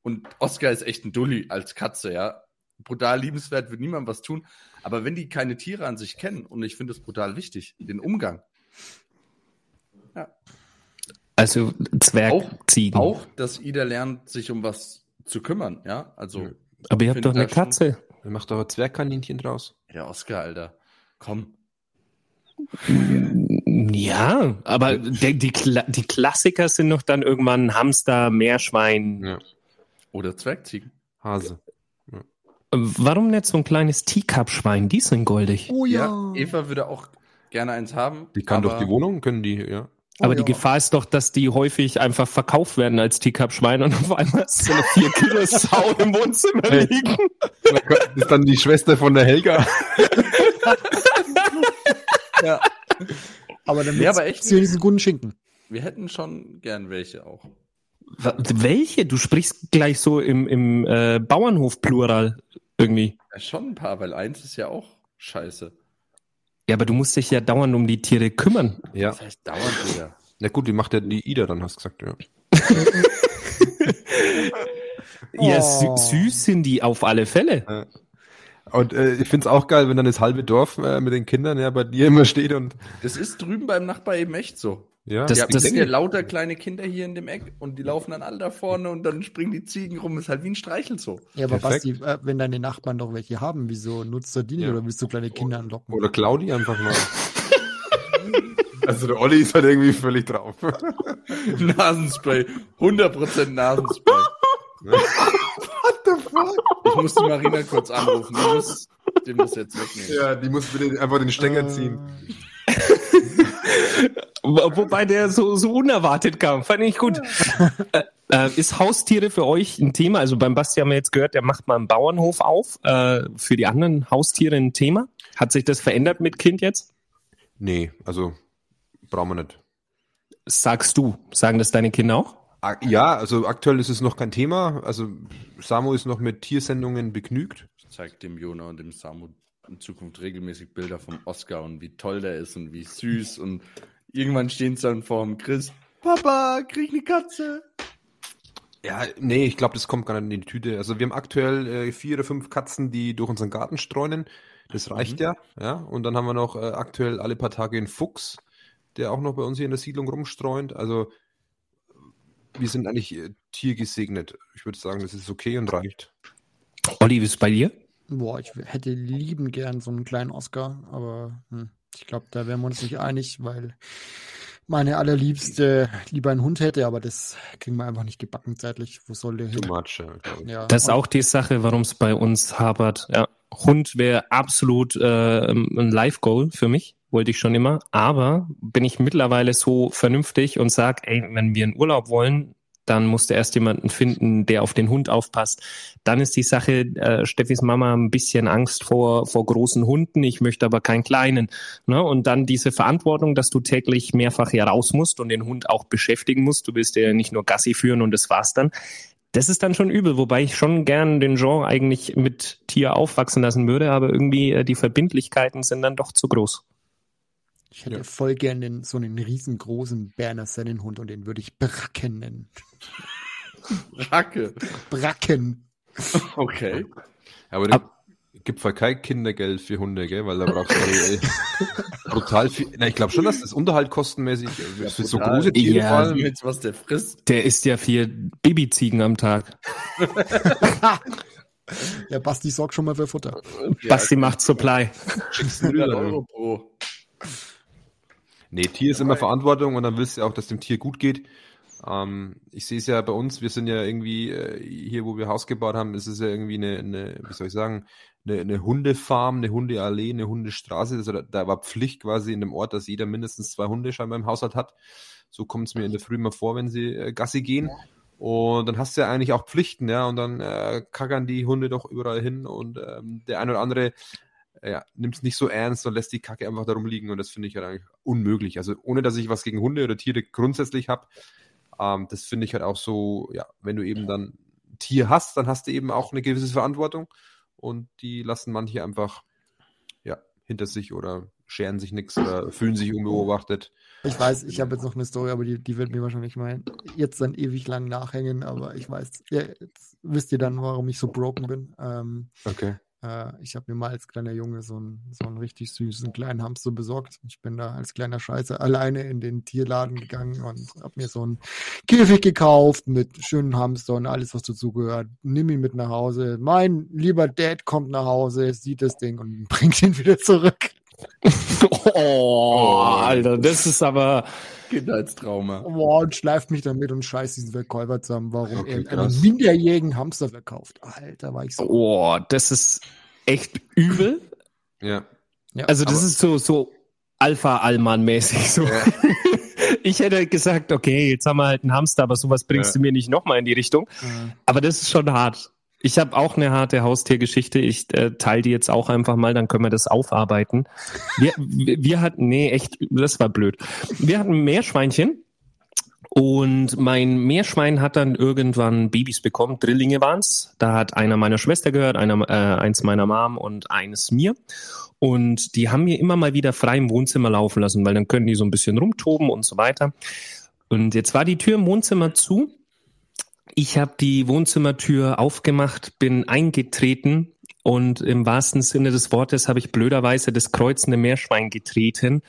Und Oscar ist echt ein Dulli als Katze, ja. Brutal liebenswert, wird niemand was tun. Aber wenn die keine Tiere an sich kennen, und ich finde es brutal wichtig, den Umgang, Also Zwergziegen. auch, dass Ida lernt, sich um was zu kümmern, ja. Also, Ja. Aber ihr habt doch eine schon- Katze. Dann macht doch ein Zwergkaninchen draus. ja, Oscar, Alter. Komm. Ja, aber der, die, Kla die Klassiker sind doch dann irgendwann Hamster, Meerschwein. Ja. Oder Zwergziegen. Hase. Warum nicht so ein kleines Teacup-Schwein? Die sind goldig. Oh ja. Eva würde auch gerne eins haben. Die kann aber doch die Wohnung, können die, ja. Aber Oh die ja. Gefahr ist doch, dass die häufig einfach verkauft werden als Teacup-Schwein und auf einmal ist so eine 4 Kilo Sau im Wohnzimmer Hey. liegen. Das ist dann die Schwester von der Helga. Ja. Aber dann Ja, aber echt sie wenigstens guten Schinken. Wir hätten schon gern welche auch. Welche? Du sprichst gleich so im, im äh, Bauernhof-Plural irgendwie. Ja, schon ein paar, weil eins ist ja auch scheiße. Ja, aber du musst dich ja dauernd um die Tiere kümmern. Ja. Das heißt dauernd wieder. Na gut, die macht ja die Ida dann, hast du gesagt, ja. Ja, sü süß sind die auf alle Fälle. Und äh, ich find's auch geil, wenn dann das halbe Dorf äh, mit den Kindern ja bei dir immer steht und Das ist drüben beim Nachbar eben echt so. ja. Das- Ja, das- sind ja lauter kleine Kinder hier in dem Eck und die laufen dann alle da vorne und dann springen die Ziegen rum. Ist halt wie ein Streichelzoo. Ja, aber Perfekt. Basti, äh, wenn deine Nachbarn doch welche haben, wieso nutzt du die nicht Ja. oder willst du kleine Kinder anlocken? Oder Claudi einfach mal. also der Olli ist halt irgendwie völlig drauf. Nasenspray. 100% Nasenspray. Ich muss die Marina kurz anrufen. Die muss dem das jetzt wegnehmen. Ja, die muss bitte einfach den Stecker ziehen. Wo- Wobei der so, so unerwartet kam. Fand ich gut. äh, äh, ist Haustiere für euch ein Thema? Also beim Basti haben wir jetzt gehört, der macht mal einen Bauernhof auf. Äh, für die anderen Haustiere ein Thema? Hat sich das verändert mit Kind jetzt? Nee, also brauchen wir nicht. Sagst du. Sagen das deine Kinder auch? Ja, also aktuell ist es noch kein Thema. Also Samu ist noch mit Tiersendungen begnügt. Ich zeig dem Jona und dem Samu in Zukunft regelmäßig Bilder vom Oscar und wie toll der ist und wie süß und irgendwann stehen sie dann vor dem Chris. Papa, krieg eine Katze. Ja, nee, ich glaube, das kommt gar nicht in die Tüte. Also wir haben aktuell äh, vier oder fünf Katzen, die durch unseren Garten streunen. Das reicht mhm. ja, ja. Und dann haben wir noch äh, aktuell alle paar Tage einen Fuchs, der auch noch bei uns hier in der Siedlung rumstreunt. Also wir sind eigentlich äh, tiergesegnet. Ich würde sagen, das ist okay und reicht. Olli, wie ist es bei dir? Boah, ich hätte lieben gern so einen kleinen Oscar, aber hm, ich glaube, da wären wir uns nicht einig, weil meine allerliebste lieber einen Hund hätte, aber das kriegen wir einfach nicht gebacken zeitlich. Wo soll der hin? Too much, ja. Das ist auch die Sache, warum es bei uns hapert. Ja, Hund wäre absolut äh, ein Live-Goal für mich, wollte ich schon immer. Aber bin ich mittlerweile so vernünftig und sag, ey, wenn wir in Urlaub wollen, dann musst du erst jemanden finden, der auf den Hund aufpasst. Dann ist die Sache, äh, Steffis Mama ein bisschen Angst vor, vor großen Hunden, ich möchte aber keinen kleinen. Ne? Und dann diese Verantwortung, dass du täglich mehrfach hier raus musst und den Hund auch beschäftigen musst. Du willst ja nicht nur Gassi führen und das war's dann. Das ist dann schon übel, wobei ich schon gern den Genre eigentlich mit Tier aufwachsen lassen würde, aber irgendwie äh, die Verbindlichkeiten sind dann doch zu groß. Ich hätte ja. voll gern den, so einen riesengroßen Berner Sennenhund und den würde ich Bracken nennen. Bracke. Bracken. Okay. Aber Ab gibt voll kein Kindergeld für Hunde, gell? Weil da brauchst du ey, brutal viel. Na, ich glaube schon, dass das Unterhalt kostenmäßig ja, für so große Tiere ja, allem. was der frisst. Der isst ja vier Babyziegen am Tag. ja, Basti sorgt schon mal für Futter. Basti macht Supply. Schickst du Euro pro. Nee, Tier ist immer Verantwortung und dann willst du auch, dass dem Tier gut geht. Ähm, ich sehe es ja bei uns, wir sind ja irgendwie, äh, hier wo wir Haus gebaut haben, ist es ja irgendwie eine, eine wie soll ich sagen, eine, eine Hundefarm, eine Hundeallee, eine Hundestraße. Also da, da, war Pflicht quasi in dem Ort, dass jeder mindestens zwei Hunde scheinbar im Haushalt hat. So kommt es mir in der Früh mal vor, wenn sie äh, Gassi gehen. Und dann hast du ja eigentlich auch Pflichten, ja, und dann äh, kackern die Hunde doch überall hin und ähm, der ein oder andere ja, nimmt es nicht so ernst und lässt die Kacke einfach darum liegen und das finde ich halt eigentlich unmöglich. Also ohne, dass ich was gegen Hunde oder Tiere grundsätzlich habe, ähm, das finde ich halt auch so, ja, wenn du eben dann ein Tier hast, dann hast du eben auch eine gewisse Verantwortung und die lassen manche einfach, ja, hinter sich oder scheren sich nichts oder fühlen sich unbeobachtet. Ich weiß, ich habe jetzt noch eine Story, aber die, die wird mir wahrscheinlich mal jetzt dann ewig lang nachhängen, aber ich weiß, ja, jetzt wisst ihr dann, warum ich so broken bin. Ähm, okay. Äh, ich habe mir mal als kleiner Junge so einen, so einen richtig süßen kleinen Hamster besorgt. Ich bin da als kleiner Scheiße alleine in den Tierladen gegangen und habe mir so einen Käfig gekauft mit schönen Hamster und alles, was dazugehört. Nimm ihn mit nach Hause. Mein lieber Dad kommt nach Hause, sieht das Ding und bringt ihn wieder zurück. oh, Alter, das ist aber Kindheitstrauma. Boah, und schleift mich damit und scheißt diesen Verkäufer zusammen, warum okay, er einen minderjährigen Hamster verkauft. Alter, war ich so. Oh, das ist echt übel. Ja. ja also das ist so, so Alpha-Allmann-mäßig. So. Ja. ich hätte gesagt, okay, jetzt haben wir halt einen Hamster, aber sowas bringst ja. du mir nicht nochmal in die Richtung. Aber das ist schon hart. Ich habe auch eine harte Haustiergeschichte. Ich äh, teile die jetzt auch einfach mal, dann können wir das aufarbeiten. Wir, wir hatten, nee, echt, das war blöd. Wir hatten Meerschweinchen und mein Meerschwein hat dann irgendwann Babys bekommen. Drillinge waren's. Da hat einer meiner Schwester gehört, einer, äh, eins meiner Mom und eines mir. Und die haben wir immer mal wieder frei im Wohnzimmer laufen lassen, weil dann können die so ein bisschen rumtoben und so weiter. Und jetzt war die Tür im Wohnzimmer zu ich habe die Wohnzimmertür aufgemacht, bin eingetreten und im wahrsten Sinne des Wortes habe ich blöderweise das kreuzende Meerschwein getreten,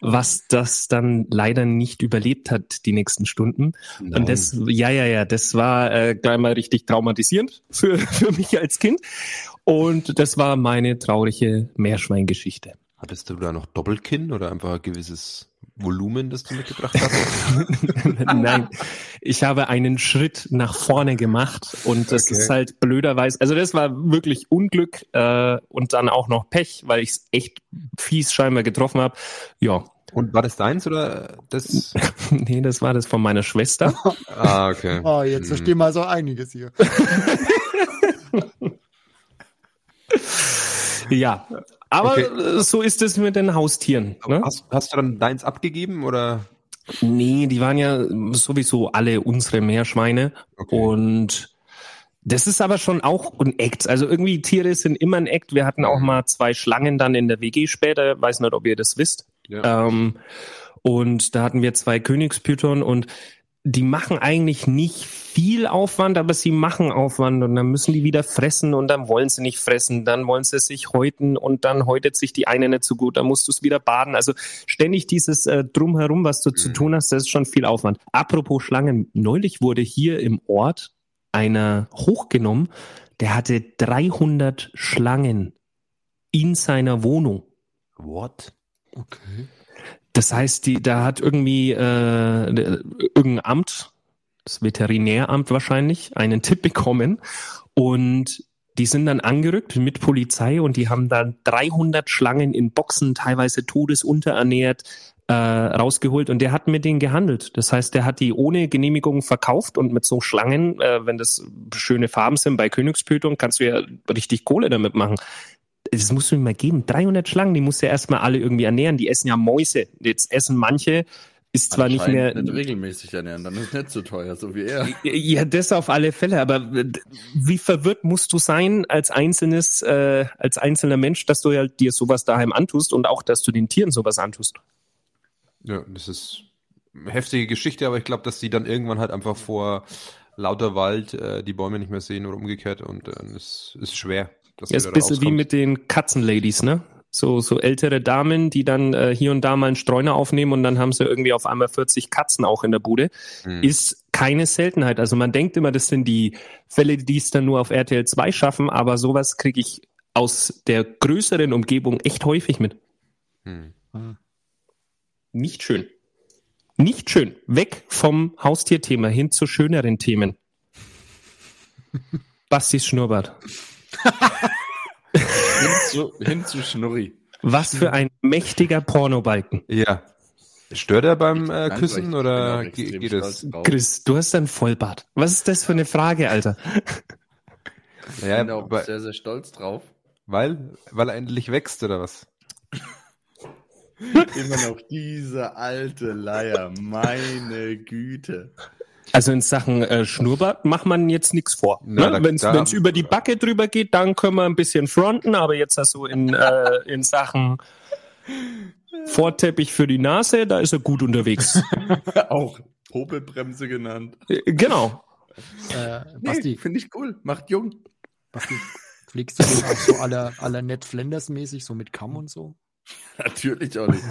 was das dann leider nicht überlebt hat die nächsten Stunden. Nein. Und das, ja, ja, ja, das war äh, gleich mal richtig traumatisierend für, für mich als Kind. Und das war meine traurige Meerschweingeschichte. Hattest du da noch Doppelkinn oder einfach ein gewisses Volumen, das du mitgebracht hast? Nein, ich habe einen Schritt nach vorne gemacht und das okay. ist halt blöderweise, also das war wirklich Unglück äh, und dann auch noch Pech, weil ich es echt fies scheinbar getroffen habe. Ja. Und war das deins oder das? nee, das war das von meiner Schwester. ah, okay. Oh, jetzt hm. verstehen wir so einiges hier. ja, aber okay. so ist es mit den Haustieren. Ne? Hast, hast, du dann deins abgegeben oder? Nee, die waren ja sowieso alle unsere Meerschweine. Okay. Und das ist aber schon auch ein Act. Also irgendwie Tiere sind immer ein Act. Wir hatten auch mhm. mal zwei Schlangen dann in der WG später. Weiß nicht, ob ihr das wisst. Ja. Ähm, und da hatten wir zwei Königspython und die machen eigentlich nicht viel Aufwand, aber sie machen Aufwand und dann müssen die wieder fressen und dann wollen sie nicht fressen, dann wollen sie sich häuten und dann häutet sich die eine nicht so gut, dann musst du es wieder baden. Also ständig dieses äh, Drumherum, was du mhm. zu tun hast, das ist schon viel Aufwand. Apropos Schlangen, neulich wurde hier im Ort einer hochgenommen, der hatte 300 Schlangen in seiner Wohnung. What? Okay. Das heißt, die, da hat irgendwie äh, irgendein Amt, das Veterinäramt wahrscheinlich, einen Tipp bekommen. Und die sind dann angerückt mit Polizei und die haben dann 300 Schlangen in Boxen, teilweise todesunterernährt, äh, rausgeholt. Und der hat mit denen gehandelt. Das heißt, der hat die ohne Genehmigung verkauft und mit so Schlangen, äh, wenn das schöne Farben sind bei Königsblütung, kannst du ja richtig Kohle damit machen das musst du mir mal geben. 300 Schlangen, die musst du ja erstmal alle irgendwie ernähren. Die essen ja Mäuse. Jetzt essen manche, ist zwar nicht mehr. Nicht regelmäßig ernähren, dann ist es nicht so teuer, so wie er. Ja, das auf alle Fälle. Aber wie verwirrt musst du sein als einzelnes, äh, als einzelner Mensch, dass du ja dir sowas daheim antust und auch, dass du den Tieren sowas antust? Ja, das ist eine heftige Geschichte, aber ich glaube, dass die dann irgendwann halt einfach vor lauter Wald äh, die Bäume nicht mehr sehen oder umgekehrt und äh, es ist schwer. Ja, ist ein bisschen wie mit den Katzenladies, ne? So, so ältere Damen, die dann äh, hier und da mal einen Streuner aufnehmen und dann haben sie irgendwie auf einmal 40 Katzen auch in der Bude. Hm. Ist keine Seltenheit. Also man denkt immer, das sind die Fälle, die es dann nur auf RTL 2 schaffen, aber sowas kriege ich aus der größeren Umgebung echt häufig mit. Hm. Nicht schön. Nicht schön. Weg vom Haustierthema hin zu schöneren Themen. Bastis Schnurrbart hin, zu, hin zu Schnurri. Was für ein mächtiger Pornobalken. Ja. Stört er beim äh, Küssen oder geht, geht es? Chris, du hast ein Vollbart. Was ist das für eine Frage, Alter? Ich ja, bin auch sehr, sehr stolz drauf. Weil? Weil er endlich wächst, oder was? Immer noch diese alte Leier, meine Güte. Also in Sachen äh, Schnurrbart macht man jetzt nichts vor. Ne? Wenn es über die Backe drüber geht, dann können wir ein bisschen fronten, aber jetzt hast du in, äh, in Sachen Vorteppich für die Nase, da ist er gut unterwegs. Auch Popelbremse genannt. Äh, genau. Äh, Basti, nee, finde ich cool. Macht jung. Basti, pflegst du auch so aller aller Ned Flanders mäßig, so mit Kamm und so? Natürlich auch nicht.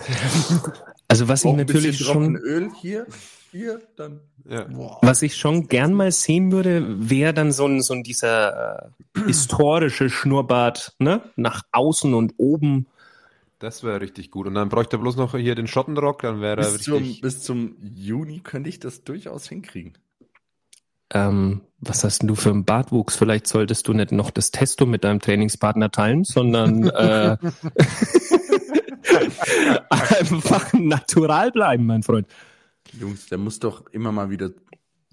Also was ich natürlich schon Öl hier hier, dann. Ja. Was ich schon gern mal sehen würde, wäre dann so ein, so ein dieser äh, historische Schnurrbart, ne? Nach außen und oben. Das wäre richtig gut. Und dann bräuchte er bloß noch hier den Schottenrock, dann wäre er richtig. Zum, bis zum Juni könnte ich das durchaus hinkriegen. Ähm, was hast denn du für einen Bartwuchs? Vielleicht solltest du nicht noch das Testo mit deinem Trainingspartner teilen, sondern äh, einfach natural bleiben, mein Freund. Jungs, der muss doch immer mal wieder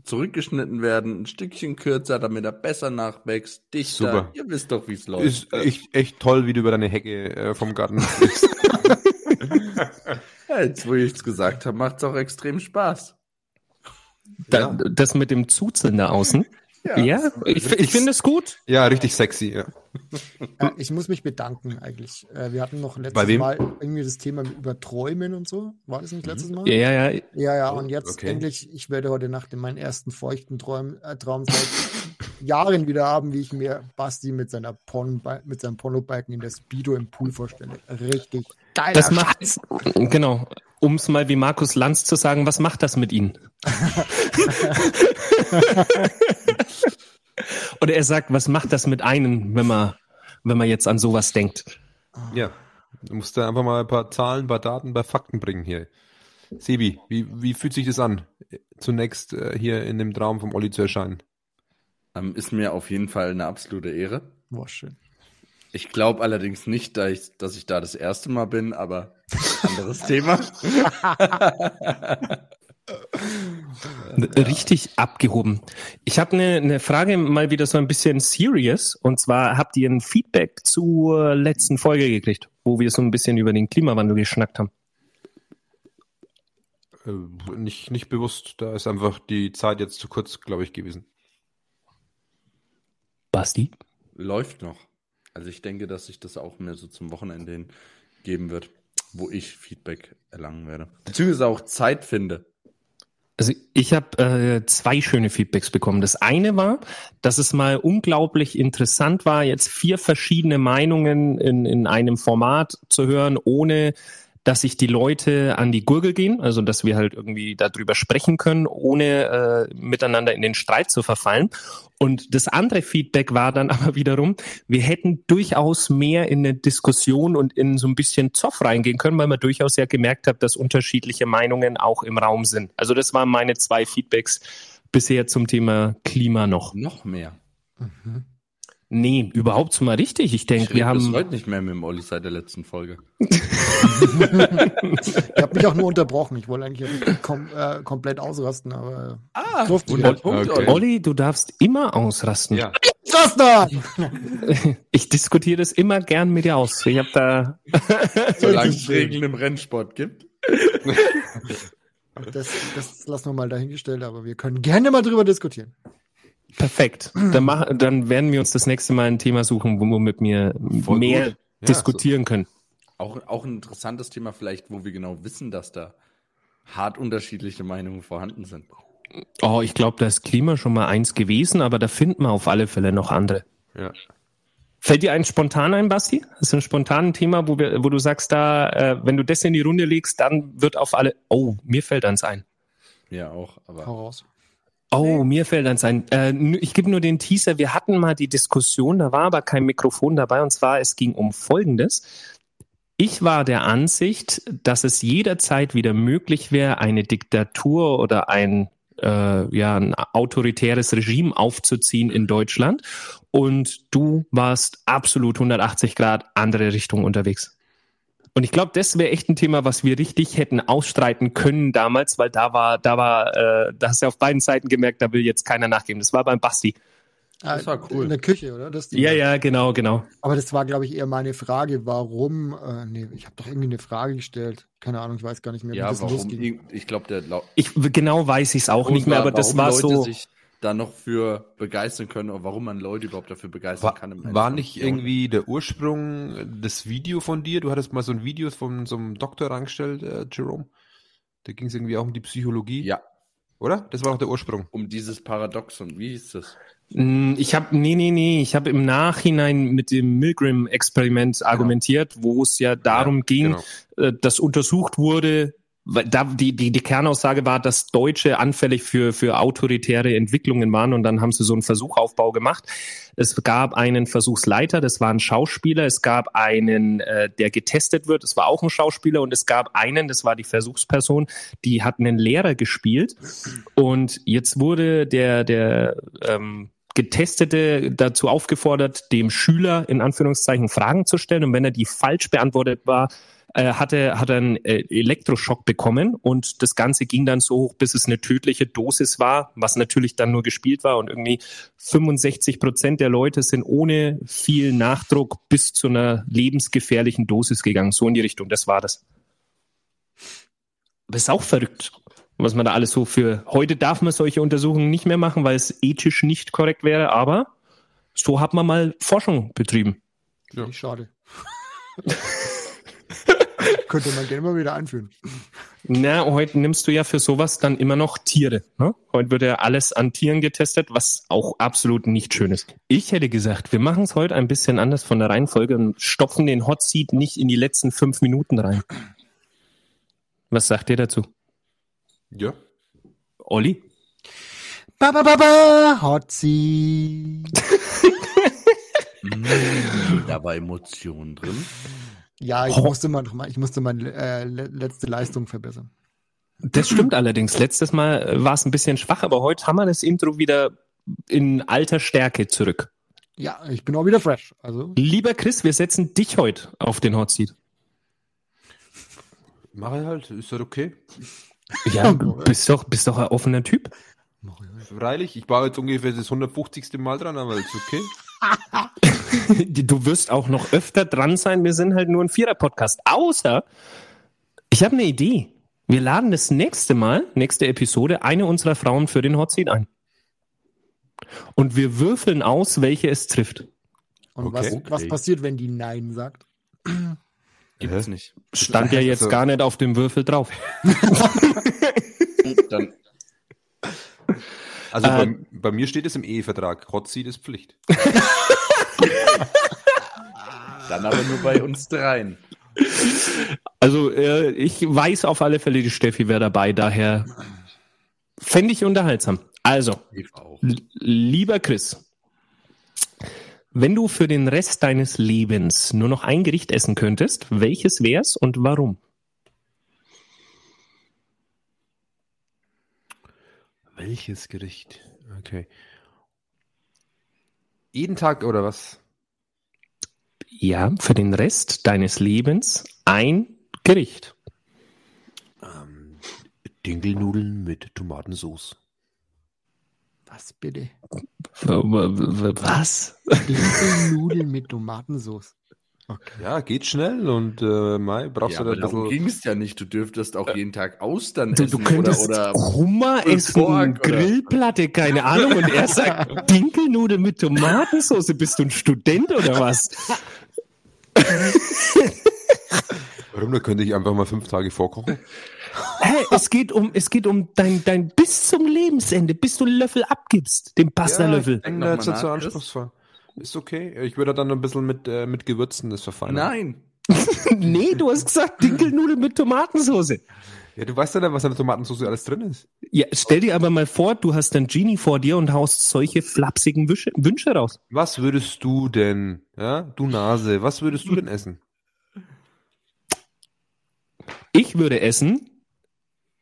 zurückgeschnitten werden, ein Stückchen kürzer, damit er besser nachwächst, dichter. Super. Ihr wisst doch, wie es läuft. Ist echt, echt toll, wie du über deine Hecke äh, vom Garten sprichst. ja, jetzt, wo ich es gesagt habe, macht es auch extrem Spaß. Da, ja. Das mit dem Zuzeln da außen. Ja, ja ich, ich finde es gut. Ja, richtig sexy, ja. ja. Ich muss mich bedanken eigentlich. Äh, wir hatten noch letztes Mal irgendwie das Thema über Träumen und so. War das nicht letztes Mal? Ja, ja, ja. Ja, ja, und jetzt okay. endlich, ich werde heute Nacht in meinen ersten feuchten Traum, äh, Traum seit Jahren wieder haben, wie ich mir Basti mit, seiner Pon mit seinem Pornobalken in der Speedo im Pool vorstelle. Richtig geil. Das macht, genau, um es mal wie Markus Lanz zu sagen, was macht das mit Ihnen? Oder er sagt, was macht das mit einem, wenn man, wenn man jetzt an sowas denkt? Ja, du musst da einfach mal ein paar Zahlen, ein paar Daten, ein paar Fakten bringen hier. Sebi, wie, wie fühlt sich das an, zunächst äh, hier in dem Traum vom Olli zu erscheinen? Ähm, ist mir auf jeden Fall eine absolute Ehre. Boah, schön. Ich glaube allerdings nicht, dass ich, dass ich da das erste Mal bin, aber anderes Thema. Richtig abgehoben. Ich habe eine ne Frage mal wieder so ein bisschen serious. Und zwar habt ihr ein Feedback zur letzten Folge gekriegt, wo wir so ein bisschen über den Klimawandel geschnackt haben? Äh, nicht, nicht bewusst. Da ist einfach die Zeit jetzt zu kurz, glaube ich, gewesen. Basti? Läuft noch. Also ich denke, dass sich das auch mehr so zum Wochenende hin geben wird, wo ich Feedback erlangen werde. Beziehungsweise auch Zeit finde. Also ich habe äh, zwei schöne Feedbacks bekommen. Das eine war, dass es mal unglaublich interessant war, jetzt vier verschiedene Meinungen in, in einem Format zu hören, ohne dass sich die Leute an die Gurgel gehen, also dass wir halt irgendwie darüber sprechen können, ohne äh, miteinander in den Streit zu verfallen. Und das andere Feedback war dann aber wiederum, wir hätten durchaus mehr in eine Diskussion und in so ein bisschen Zoff reingehen können, weil man durchaus ja gemerkt hat, dass unterschiedliche Meinungen auch im Raum sind. Also das waren meine zwei Feedbacks bisher zum Thema Klima noch. Noch mehr. Mhm. Nee, überhaupt mal richtig. Ich denke, wir haben. heute nicht mehr mit dem Olli seit der letzten Folge. ich habe mich auch nur unterbrochen. Ich wollte eigentlich kom äh, komplett ausrasten, aber. Ah, Olli, okay. Olli, du darfst immer ausrasten. Ja. ich diskutiere das immer gern mit dir aus. Ich habe da. Solange es Regeln im Rennsport gibt. Das, das lassen wir mal dahingestellt, aber wir können gerne mal drüber diskutieren. Perfekt. Dann, mach, dann werden wir uns das nächste Mal ein Thema suchen, wo wir mit mir Voll mehr ja, diskutieren so. können. Auch, auch ein interessantes Thema vielleicht, wo wir genau wissen, dass da hart unterschiedliche Meinungen vorhanden sind. Oh, ich glaube, da ist Klima schon mal eins gewesen, aber da finden wir auf alle Fälle noch andere. Ja. Fällt dir ein spontan ein, Basti? Das ist ein spontanes Thema, wo, wir, wo du sagst, da, äh, wenn du das in die Runde legst, dann wird auf alle. Oh, mir fällt eins ein. Ja, auch, aber. Hau raus. Oh, mir fällt eins ein. Äh, ich gebe nur den Teaser. Wir hatten mal die Diskussion, da war aber kein Mikrofon dabei. Und zwar, es ging um Folgendes. Ich war der Ansicht, dass es jederzeit wieder möglich wäre, eine Diktatur oder ein, äh, ja, ein autoritäres Regime aufzuziehen in Deutschland. Und du warst absolut 180 Grad andere Richtung unterwegs. Und ich glaube, das wäre echt ein Thema, was wir richtig hätten ausstreiten können damals, weil da war, da war, äh, da hast du auf beiden Seiten gemerkt, da will jetzt keiner nachgeben. Das war beim Basti. Ah, das war cool. In der Küche, oder? Das ja, ja, genau, genau. Aber das war, glaube ich, eher meine Frage, warum, äh, nee, ich habe doch irgendwie eine Frage gestellt. Keine Ahnung, ich weiß gar nicht mehr, wie ja, das warum, losging. Ich glaube, der Ich genau weiß ich es auch nicht mehr, aber das war Leute so. Sich da noch für begeistern können oder warum man Leute überhaupt dafür begeistern war, kann. war nicht irgendwie der Ursprung das Video von dir? Du hattest mal so ein Video von so einem Doktor rangestellt, äh, Jerome. Da ging es irgendwie auch um die Psychologie. Ja. Oder? Das war auch der Ursprung. Um dieses Paradoxon. Wie hieß das? Mm, ich habe nee nee nee, ich habe im Nachhinein mit dem Milgram Experiment genau. argumentiert, wo es ja darum ja, ging, genau. Äh, dass untersucht wurde, da die, die, die Kernaussage war, dass Deutsche anfällig für, für autoritäre Entwicklungen waren und dann haben sie so einen Versuchaufbau gemacht. Es gab einen Versuchsleiter, das war ein Schauspieler, es gab einen, äh, der getestet wird, das war auch ein Schauspieler. Und es gab einen, das war die Versuchsperson, die hat einen Lehrer gespielt. Und jetzt wurde der, der ähm, Getestete dazu aufgefordert, dem Schüler in Anführungszeichen Fragen zu stellen. Und wenn er die falsch beantwortet war, äh, hatte, hat er einen äh, Elektroschock bekommen und das Ganze ging dann so hoch, bis es eine tödliche Dosis war, was natürlich dann nur gespielt war und irgendwie 65 Prozent der Leute sind ohne viel Nachdruck bis zu einer lebensgefährlichen Dosis gegangen. So in die Richtung, das war das. Aber ist auch verrückt, was man da alles so für. Heute darf man solche Untersuchungen nicht mehr machen, weil es ethisch nicht korrekt wäre, aber so hat man mal Forschung betrieben. Ja. Schade. Könnte man gerne mal wieder einführen. Na, heute nimmst du ja für sowas dann immer noch Tiere. Ne? Heute wird ja alles an Tieren getestet, was auch absolut nicht schön ist. Ich hätte gesagt, wir machen es heute ein bisschen anders von der Reihenfolge und stopfen den Hot Seat nicht in die letzten fünf Minuten rein. Was sagt ihr dazu? Ja. Olli? Ba, ba, ba, ba, Hot Seat. da war Emotion drin. Ja, ich oh. musste mal, ich musste meine äh, letzte Leistung verbessern. Das stimmt allerdings. Letztes Mal äh, war es ein bisschen schwach, aber heute haben wir das Intro wieder in alter Stärke zurück. Ja, ich bin auch wieder fresh. Also. Lieber Chris, wir setzen dich heute auf den Hot Seat. Mach ich halt, ist das okay? Ja, bist doch, bist doch ein offener Typ. Freilich, ich war jetzt ungefähr das 150. Mal dran, aber ist okay. du wirst auch noch öfter dran sein. Wir sind halt nur ein Vierer-Podcast. Außer, ich habe eine Idee. Wir laden das nächste Mal, nächste Episode, eine unserer Frauen für den Hot Seat ein. Und wir würfeln aus, welche es trifft. Und okay. was, okay. was passiert, wenn die Nein sagt? Gibt es nicht. Stand ja jetzt also, gar nicht auf dem Würfel drauf. dann, Also Äh, bei, bei mir steht es im Ehevertrag. Hot Seat ist Pflicht. Dann aber nur bei uns dreien. Also äh, ich weiß auf alle Fälle, die Steffi wäre dabei, daher fände ich unterhaltsam. Also, lieber Chris, wenn du für den Rest deines Lebens nur noch ein Gericht essen könntest, welches wär's und warum? Welches Gericht? Okay. Jeden Tag oder was? Ja, für den Rest deines Lebens ein Gericht. Ähm, Dinkelnudeln mit Tomatensauce. Was bitte? Was? Nudeln mit Tomatensauce. Okay. Ja, geht schnell und äh, Mai, brauchst Ja, du da ein bisschen. ging es ja nicht. Du dürftest auch jeden Tag Austern Du, essen du könntest oder, oder Hummer essen, Pork oder- Grillplatte, keine Ahnung. Und er sagt Dinkelnudeln mit Tomatensauce. Bist du ein Student oder was? Warum? Da könnte ich einfach mal fünf Tage vorkochen. Hey, es geht um, es geht um dein, dein bis zum Lebensende, bis du einen Löffel abgibst, den Pasta-Löffel. ich bin Denk da noch jetzt mal nicht so nach, Chris. anspruchsvoll. Ist okay. Ich würde dann ein bisschen mit, äh, mit Gewürzen das verfeinern. Nein. nee, du hast gesagt Dinkelnudeln mit Tomatensauce. Ja, du weißt ja nicht, was in der Tomatensauce alles drin ist. Ja, stell dir aber mal vor, du hast einen Genie vor dir und haust solche flapsigen Wünsche, Wünsche raus. Was würdest du denn, ja, du Nase, was würdest du denn essen? Ich würde essen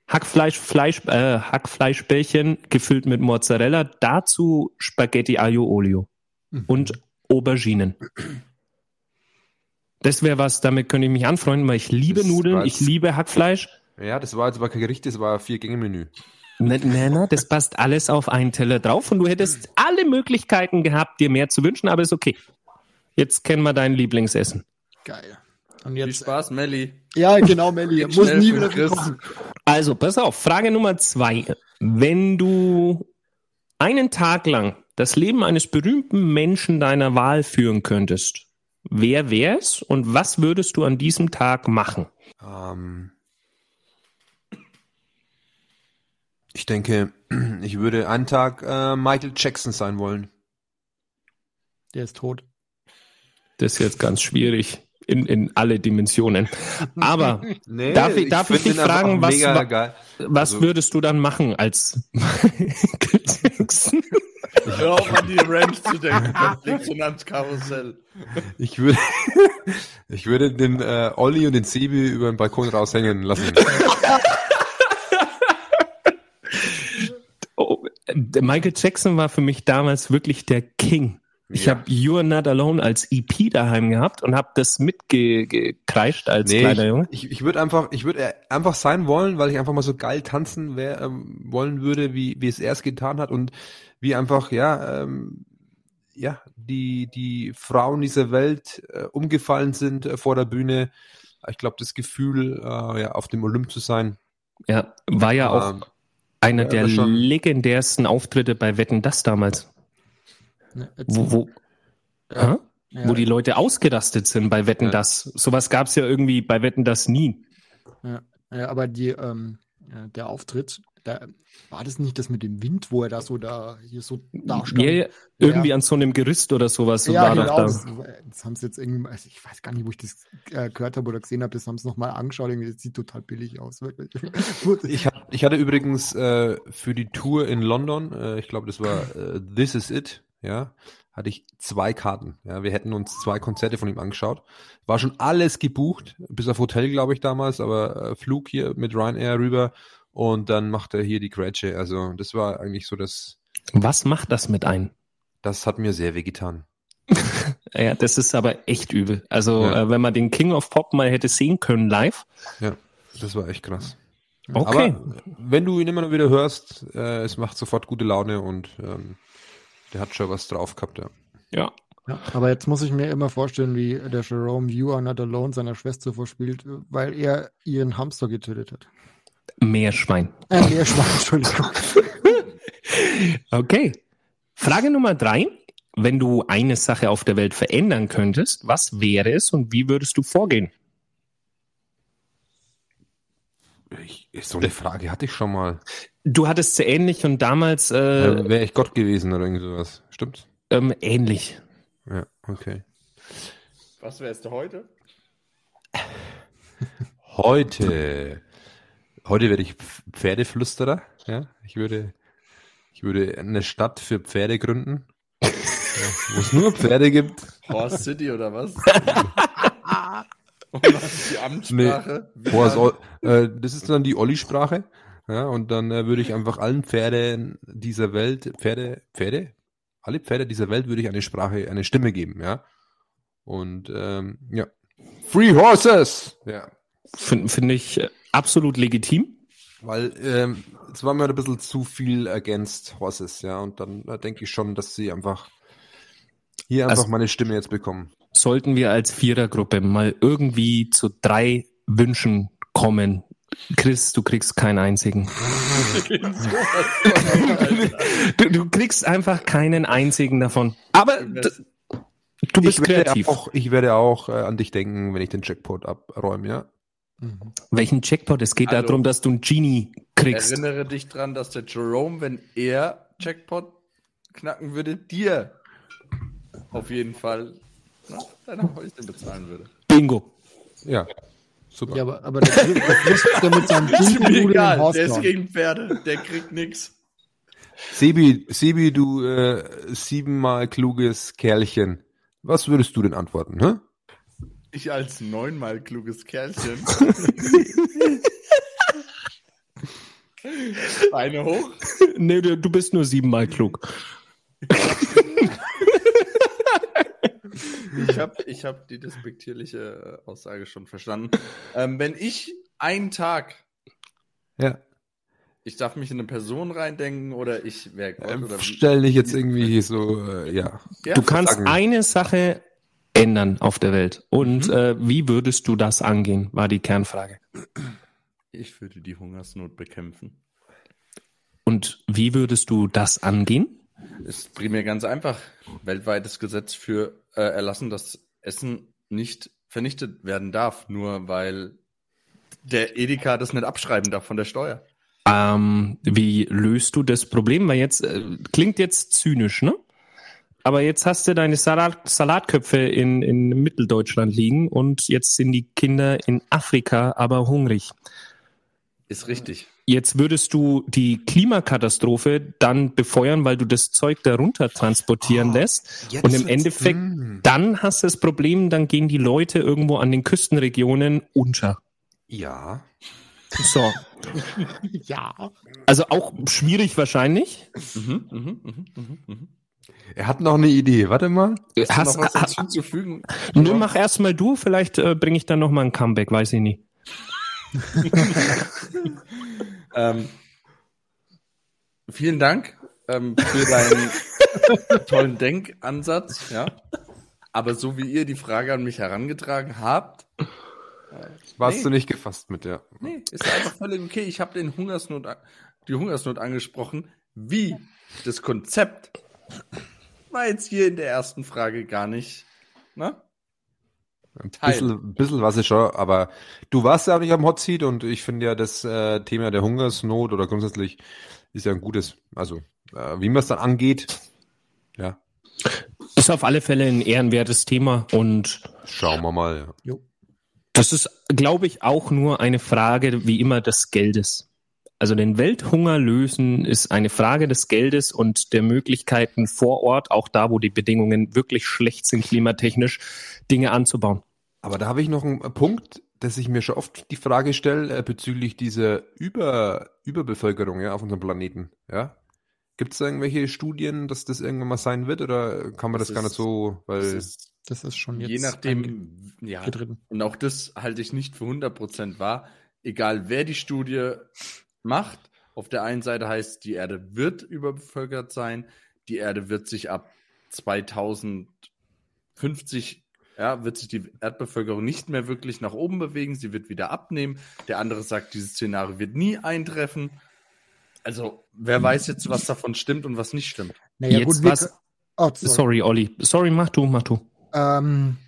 Hackfleisch, Fleisch, äh, Hackfleischbällchen gefüllt mit Mozzarella, dazu Spaghetti Aglio Olio und Auberginen. Das wäre was, damit könnte ich mich anfreunden, weil ich liebe Das Nudeln, ich liebe Hackfleisch. Ja, das war jetzt aber kein Gericht, das war ein Vier-Gänge-Menü. Na, na, na, das passt alles auf einen Teller drauf und du hättest alle Möglichkeiten gehabt, dir mehr zu wünschen, aber ist okay. Jetzt kennen wir dein Lieblingsessen. Geil. Und Viel jetzt. Spaß, Melli. Ja, genau, Melli. Muss nie wieder kochen. Also, pass auf, Frage Nummer zwei. Wenn du einen Tag lang das Leben eines berühmten Menschen deiner Wahl führen könntest, wer wär's und was würdest du an diesem Tag machen? Ähm, ich denke, ich würde einen Tag äh, Michael Jackson sein wollen. Der ist tot. Das ist jetzt ganz schwierig in, in alle Dimensionen. Aber Nee, Darf ich- darf ich find dich fragen, was wa- geil. was Also- würdest du dann machen als Michael Jackson? Hör auf an die Ranch zu denken. Konfliktsonanzkarussell. Ich würde, ich würde den äh, Olli und den Sebi über den Balkon raushängen lassen. Oh, der Michael Jackson war für mich damals wirklich der King. Ich Ja. habe You're Not Alone als EP daheim gehabt und habe das mitgekreischt als Nee, kleiner Junge. ich, ich würde einfach, ich würde einfach sein wollen, weil ich einfach mal so geil tanzen wär, ähm, wollen würde, wie, wie es er es getan hat und wie einfach, ja, ähm, ja, die, die Frauen dieser Welt äh, umgefallen sind äh, vor der Bühne. Ich glaube, das Gefühl, äh, ja, auf dem Olymp zu sein. Ja, war ja auch ähm, einer ja, der schon. legendärsten Auftritte bei Wetten das damals, Ne, wo, wo, Ja. Wo die Leute ausgerastet sind bei Wetten das. Sowas gab's ja irgendwie bei Wetten das nie. ja, aber die, ähm, ja, der Auftritt, da war das nicht das mit dem Wind, wo er da so da hier so da stand. Ja, ja, irgendwie an so einem Gerüst oder sowas ja, war genau. da. Das, das haben sie jetzt irgendwie, also ich weiß gar nicht, wo ich das äh, gehört habe oder gesehen habe, das haben sie nochmal angeschaut. Irgendwie, das sieht total billig aus, wirklich. Ich, hab, ich hatte übrigens äh, für die Tour in London, äh, ich glaube, das war äh, This Is It, ja, hatte ich zwei Karten. Ja, wir hätten uns zwei Konzerte von ihm angeschaut. War schon alles gebucht, bis auf Hotel, glaube ich, damals, aber äh, Flug hier mit Ryanair rüber und dann macht er hier die Grätsche. Also das war eigentlich so das, Was macht das mit einem? das hat mir sehr wehgetan. Ja, das ist aber echt übel. Also, Ja. äh, wenn man den King of Pop mal hätte sehen können live. Ja, das war echt krass. Okay. Aber wenn du ihn immer noch wieder hörst, äh, es macht sofort gute Laune und ähm, der hat schon was drauf gehabt, ja. ja. Ja, aber jetzt muss ich mir immer vorstellen, wie der Jerome You Are Not Alone seiner Schwester vorspielt, weil er ihren Hamster getötet hat. Meerschwein. Äh, der Schwein, Entschuldigung. Okay. Frage Nummer drei. Wenn du eine Sache auf der Welt verändern könntest, was wäre es und wie würdest du vorgehen? Ich, So eine Frage hatte ich schon mal. Du hattest sie ähnlich und damals äh, Äh, Wäre ich Gott gewesen oder irgend sowas. Stimmt's? ähm, ähnlich. Ja, okay. Was wärst du heute? Heute. Heute werde ich Pf- Pferdeflüsterer. Ja, ich würde, ich würde eine Stadt für Pferde gründen. ja, wo es nur Pferde gibt. Horse City oder was? Und was ist die Amtssprache? Wie Boah, so, äh, das ist dann die Olli-Sprache. Ja, und dann äh, würde ich einfach allen Pferden dieser Welt, Pferde, Pferde? Alle Pferde dieser Welt würde ich eine Sprache, eine Stimme geben, ja. Und ähm, ja. Free Horses! Ja. Finde find ich äh, absolut legitim. Weil ähm, es war mir ein bisschen zu viel against Horses, ja. Und dann äh, denke ich schon, dass sie einfach hier einfach Also- meine Stimme jetzt bekommen. Sollten wir als Vierergruppe mal irgendwie zu drei Wünschen kommen. Chris, du kriegst keinen einzigen. Du, du kriegst einfach keinen einzigen davon. Aber du bist ich werde kreativ. auch, ich werde auch äh, an dich denken, wenn ich den Jackpot abräume, ja. Mhm. Welchen Jackpot? Es geht Hallo. darum, dass du einen Genie kriegst. Erinnere dich dran, dass der Jerome, wenn er Jackpot knacken würde, dir auf jeden Fall na, deine Häuschen bezahlen würde. Bingo. Ja. Super. Ja, aber, aber der Chris, der der mit seinem Pinkelrudel im der Haus ist gegen Pferde, der kriegt nix. Sebi, Sebi, du äh, siebenmal kluges Kerlchen. Was würdest du denn antworten, hä? Ich als neunmal kluges Kerlchen. Beine hoch. Nee, du, du bist nur siebenmal klug. Ich habe ich hab die despektierliche äh, Aussage schon verstanden. Ähm, wenn ich einen Tag, Ja. ich darf mich in eine Person reindenken oder ich wäre Gott Ähm, oder stell dich jetzt irgendwie so, äh, ja. Ja, Du kannst sagen. eine Sache ändern auf der Welt. Und Mhm. äh, wie würdest du das angehen, war die Kernfrage. ich würde die Hungersnot bekämpfen. Und wie würdest du das angehen? Ist primär ganz einfach. Weltweites Gesetz für äh, erlassen, dass Essen nicht vernichtet werden darf, nur weil der Edeka das nicht abschreiben darf von der Steuer. Ähm, wie löst du das Problem? Weil jetzt äh, klingt jetzt zynisch, ne? Aber jetzt hast du deine Salat Salatköpfe in, in Mitteldeutschland liegen und jetzt sind die Kinder in Afrika aber hungrig. Ist richtig. Jetzt würdest du die Klimakatastrophe dann befeuern, weil du das Zeug darunter transportieren lässt. jetzt Und im Endeffekt, Mm. dann hast du das Problem, dann gehen die Leute irgendwo an den Küstenregionen unter. Ja. So. Ja. Also auch schwierig wahrscheinlich. Mhm, mhm, mhm, mhm, mhm. Er hat noch eine Idee. Warte mal. Hast, Hast, du noch was hast, hinzuzufügen? nö, mach erst mal du, vielleicht äh, bringe ich dann noch mal ein Comeback, weiß ich nicht. Ähm, vielen Dank ähm, für deinen tollen Denkansatz, ja. Aber so wie ihr die Frage an mich herangetragen habt, Warst Nee. du nicht gefasst mit der? nee, ist einfach völlig okay. Ich habe den Hungersnot, die Hungersnot angesprochen. Wie das Konzept war jetzt hier in der ersten Frage gar nicht. Ne? Ein Teil. bisschen, bisschen was ich schon, aber du warst ja auch nicht am Hot Seat und ich finde ja das äh, Thema der Hungersnot oder grundsätzlich ist ja ein gutes, also äh, wie man es dann angeht, ja, Ist auf alle Fälle ein ehrenwertes Thema und schauen wir mal. Ja. das ist, glaube ich, auch nur eine Frage, wie immer, des Geldes. Also den Welthunger lösen ist eine Frage des Geldes und der Möglichkeiten vor Ort, auch da, wo die Bedingungen wirklich schlecht sind, klimatechnisch, Dinge anzubauen. Aber da habe ich noch einen Punkt, dass ich mir schon oft die Frage stelle äh, bezüglich dieser Über, Überbevölkerung ja, auf unserem Planeten. Ja? Gibt es da irgendwelche Studien, dass das irgendwann mal sein wird oder kann man das, Das gar nicht so, weil Das ist Das ist schon jetzt je nachdem, ja, eingetreten. und auch das halte ich nicht für 100% wahr. Egal wer die Studie macht, auf der einen Seite heißt, die Erde wird überbevölkert sein, die Erde wird sich ab 2050 ja, wird sich die Erdbevölkerung nicht mehr wirklich nach oben bewegen, sie wird wieder abnehmen. Der andere sagt, dieses Szenario wird nie eintreffen. Also, wer weiß jetzt, was davon stimmt und was nicht stimmt. Naja, Jetzt gut, was- oh, sorry. Sorry, Olli. Sorry, mach du, mach du. Ähm,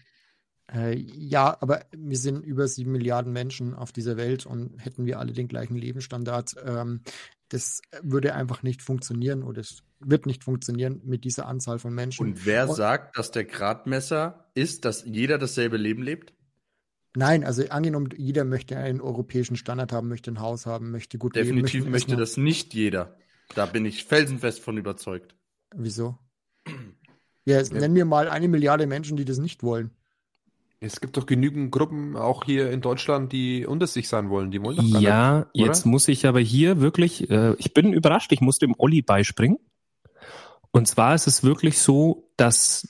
Äh, ja, aber wir sind über sieben Milliarden Menschen auf dieser Welt und hätten wir alle den gleichen Lebensstandard, ähm, das würde einfach nicht funktionieren oder es wird nicht funktionieren mit dieser Anzahl von Menschen. Und wer und, sagt, dass der Gradmesser ist, dass jeder dasselbe Leben lebt? Nein, also angenommen, jeder möchte einen europäischen Standard haben, möchte ein Haus haben, möchte gut Definitiv leben. Definitiv möchte das nicht jeder. Da bin ich felsenfest von überzeugt. Wieso? Ja, ja, nennen wir mal eine Milliarde Menschen, die das nicht wollen. Es gibt doch genügend Gruppen auch hier in Deutschland, die unter sich sein wollen. Die wollen doch gar Ja, nicht, jetzt muss ich aber hier wirklich, äh, ich bin überrascht, ich musste dem Olli beispringen. Und zwar ist es wirklich so, dass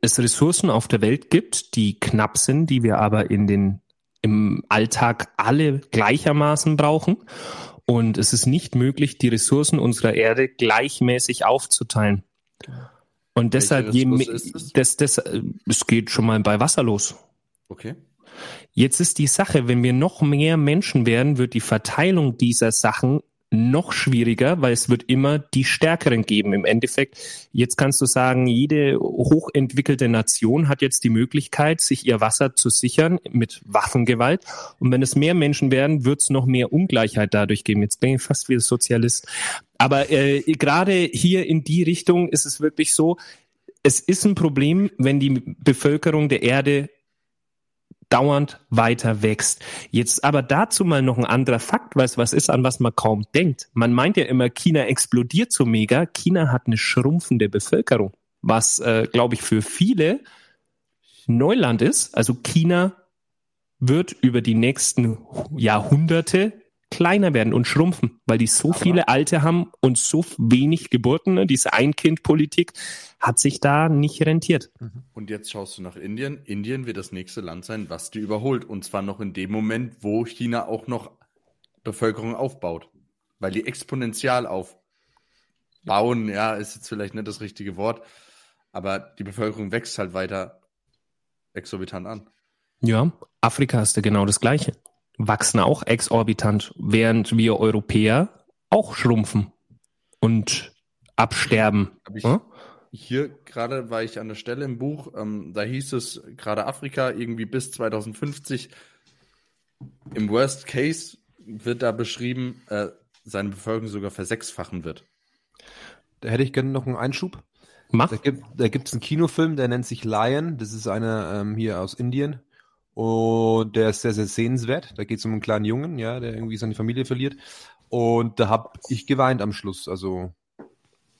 es Ressourcen auf der Welt gibt, die knapp sind, die wir aber in den, im Alltag alle gleichermaßen brauchen. Und es ist nicht möglich, die Ressourcen unserer Erde gleichmäßig aufzuteilen. Und deshalb, je mehr, das, das, es geht schon mal bei Wasser los. Okay. Jetzt ist die Sache, wenn wir noch mehr Menschen werden, wird die Verteilung dieser Sachen noch schwieriger, weil es wird immer die Stärkeren geben. Im Endeffekt, jetzt kannst du sagen, jede hochentwickelte Nation hat jetzt die Möglichkeit, sich ihr Wasser zu sichern mit Waffengewalt. Und wenn es mehr Menschen werden, wird es noch mehr Ungleichheit dadurch geben. Jetzt bin ich fast wie Sozialist. Aber äh, gerade hier in die Richtung ist es wirklich so, es ist ein Problem, wenn die Bevölkerung der Erde dauernd weiter wächst. Jetzt aber dazu mal noch ein anderer Fakt, weißt was ist, an was man kaum denkt. Man meint ja immer, China explodiert so mega. China hat eine schrumpfende Bevölkerung, was, äh, glaube ich, für viele Neuland ist. Also China wird über die nächsten Jahrhunderte kleiner werden und schrumpfen, weil die so viele Alte haben und so wenig Geburten. Ne? Diese Ein-Kind-Politik hat sich da nicht rentiert. Mhm. Und jetzt schaust du nach Indien. Indien wird das nächste Land sein, was die überholt. Und zwar noch in dem Moment, wo China auch noch Bevölkerung aufbaut. Weil die exponentiell aufbauen, ja, ist jetzt vielleicht nicht das richtige Wort, aber die Bevölkerung wächst halt weiter exorbitant an. Ja, Afrika ist ja genau das Gleiche wachsen auch exorbitant, während wir Europäer auch schrumpfen und absterben. Ich, hm? Hier gerade war ich an der Stelle im Buch, ähm, da hieß es gerade Afrika irgendwie bis 2050. Im Worst Case wird da beschrieben, äh, seine Bevölkerung sogar versechsfachen wird. Da hätte ich gerne noch einen Einschub. Mach. Da gibt es einen Kinofilm, der nennt sich Lion. Das ist einer ähm, hier aus Indien. Und der ist sehr, sehr sehenswert. Da geht es um einen kleinen Jungen, ja, der irgendwie seine Familie verliert. Und da habe ich geweint am Schluss. Also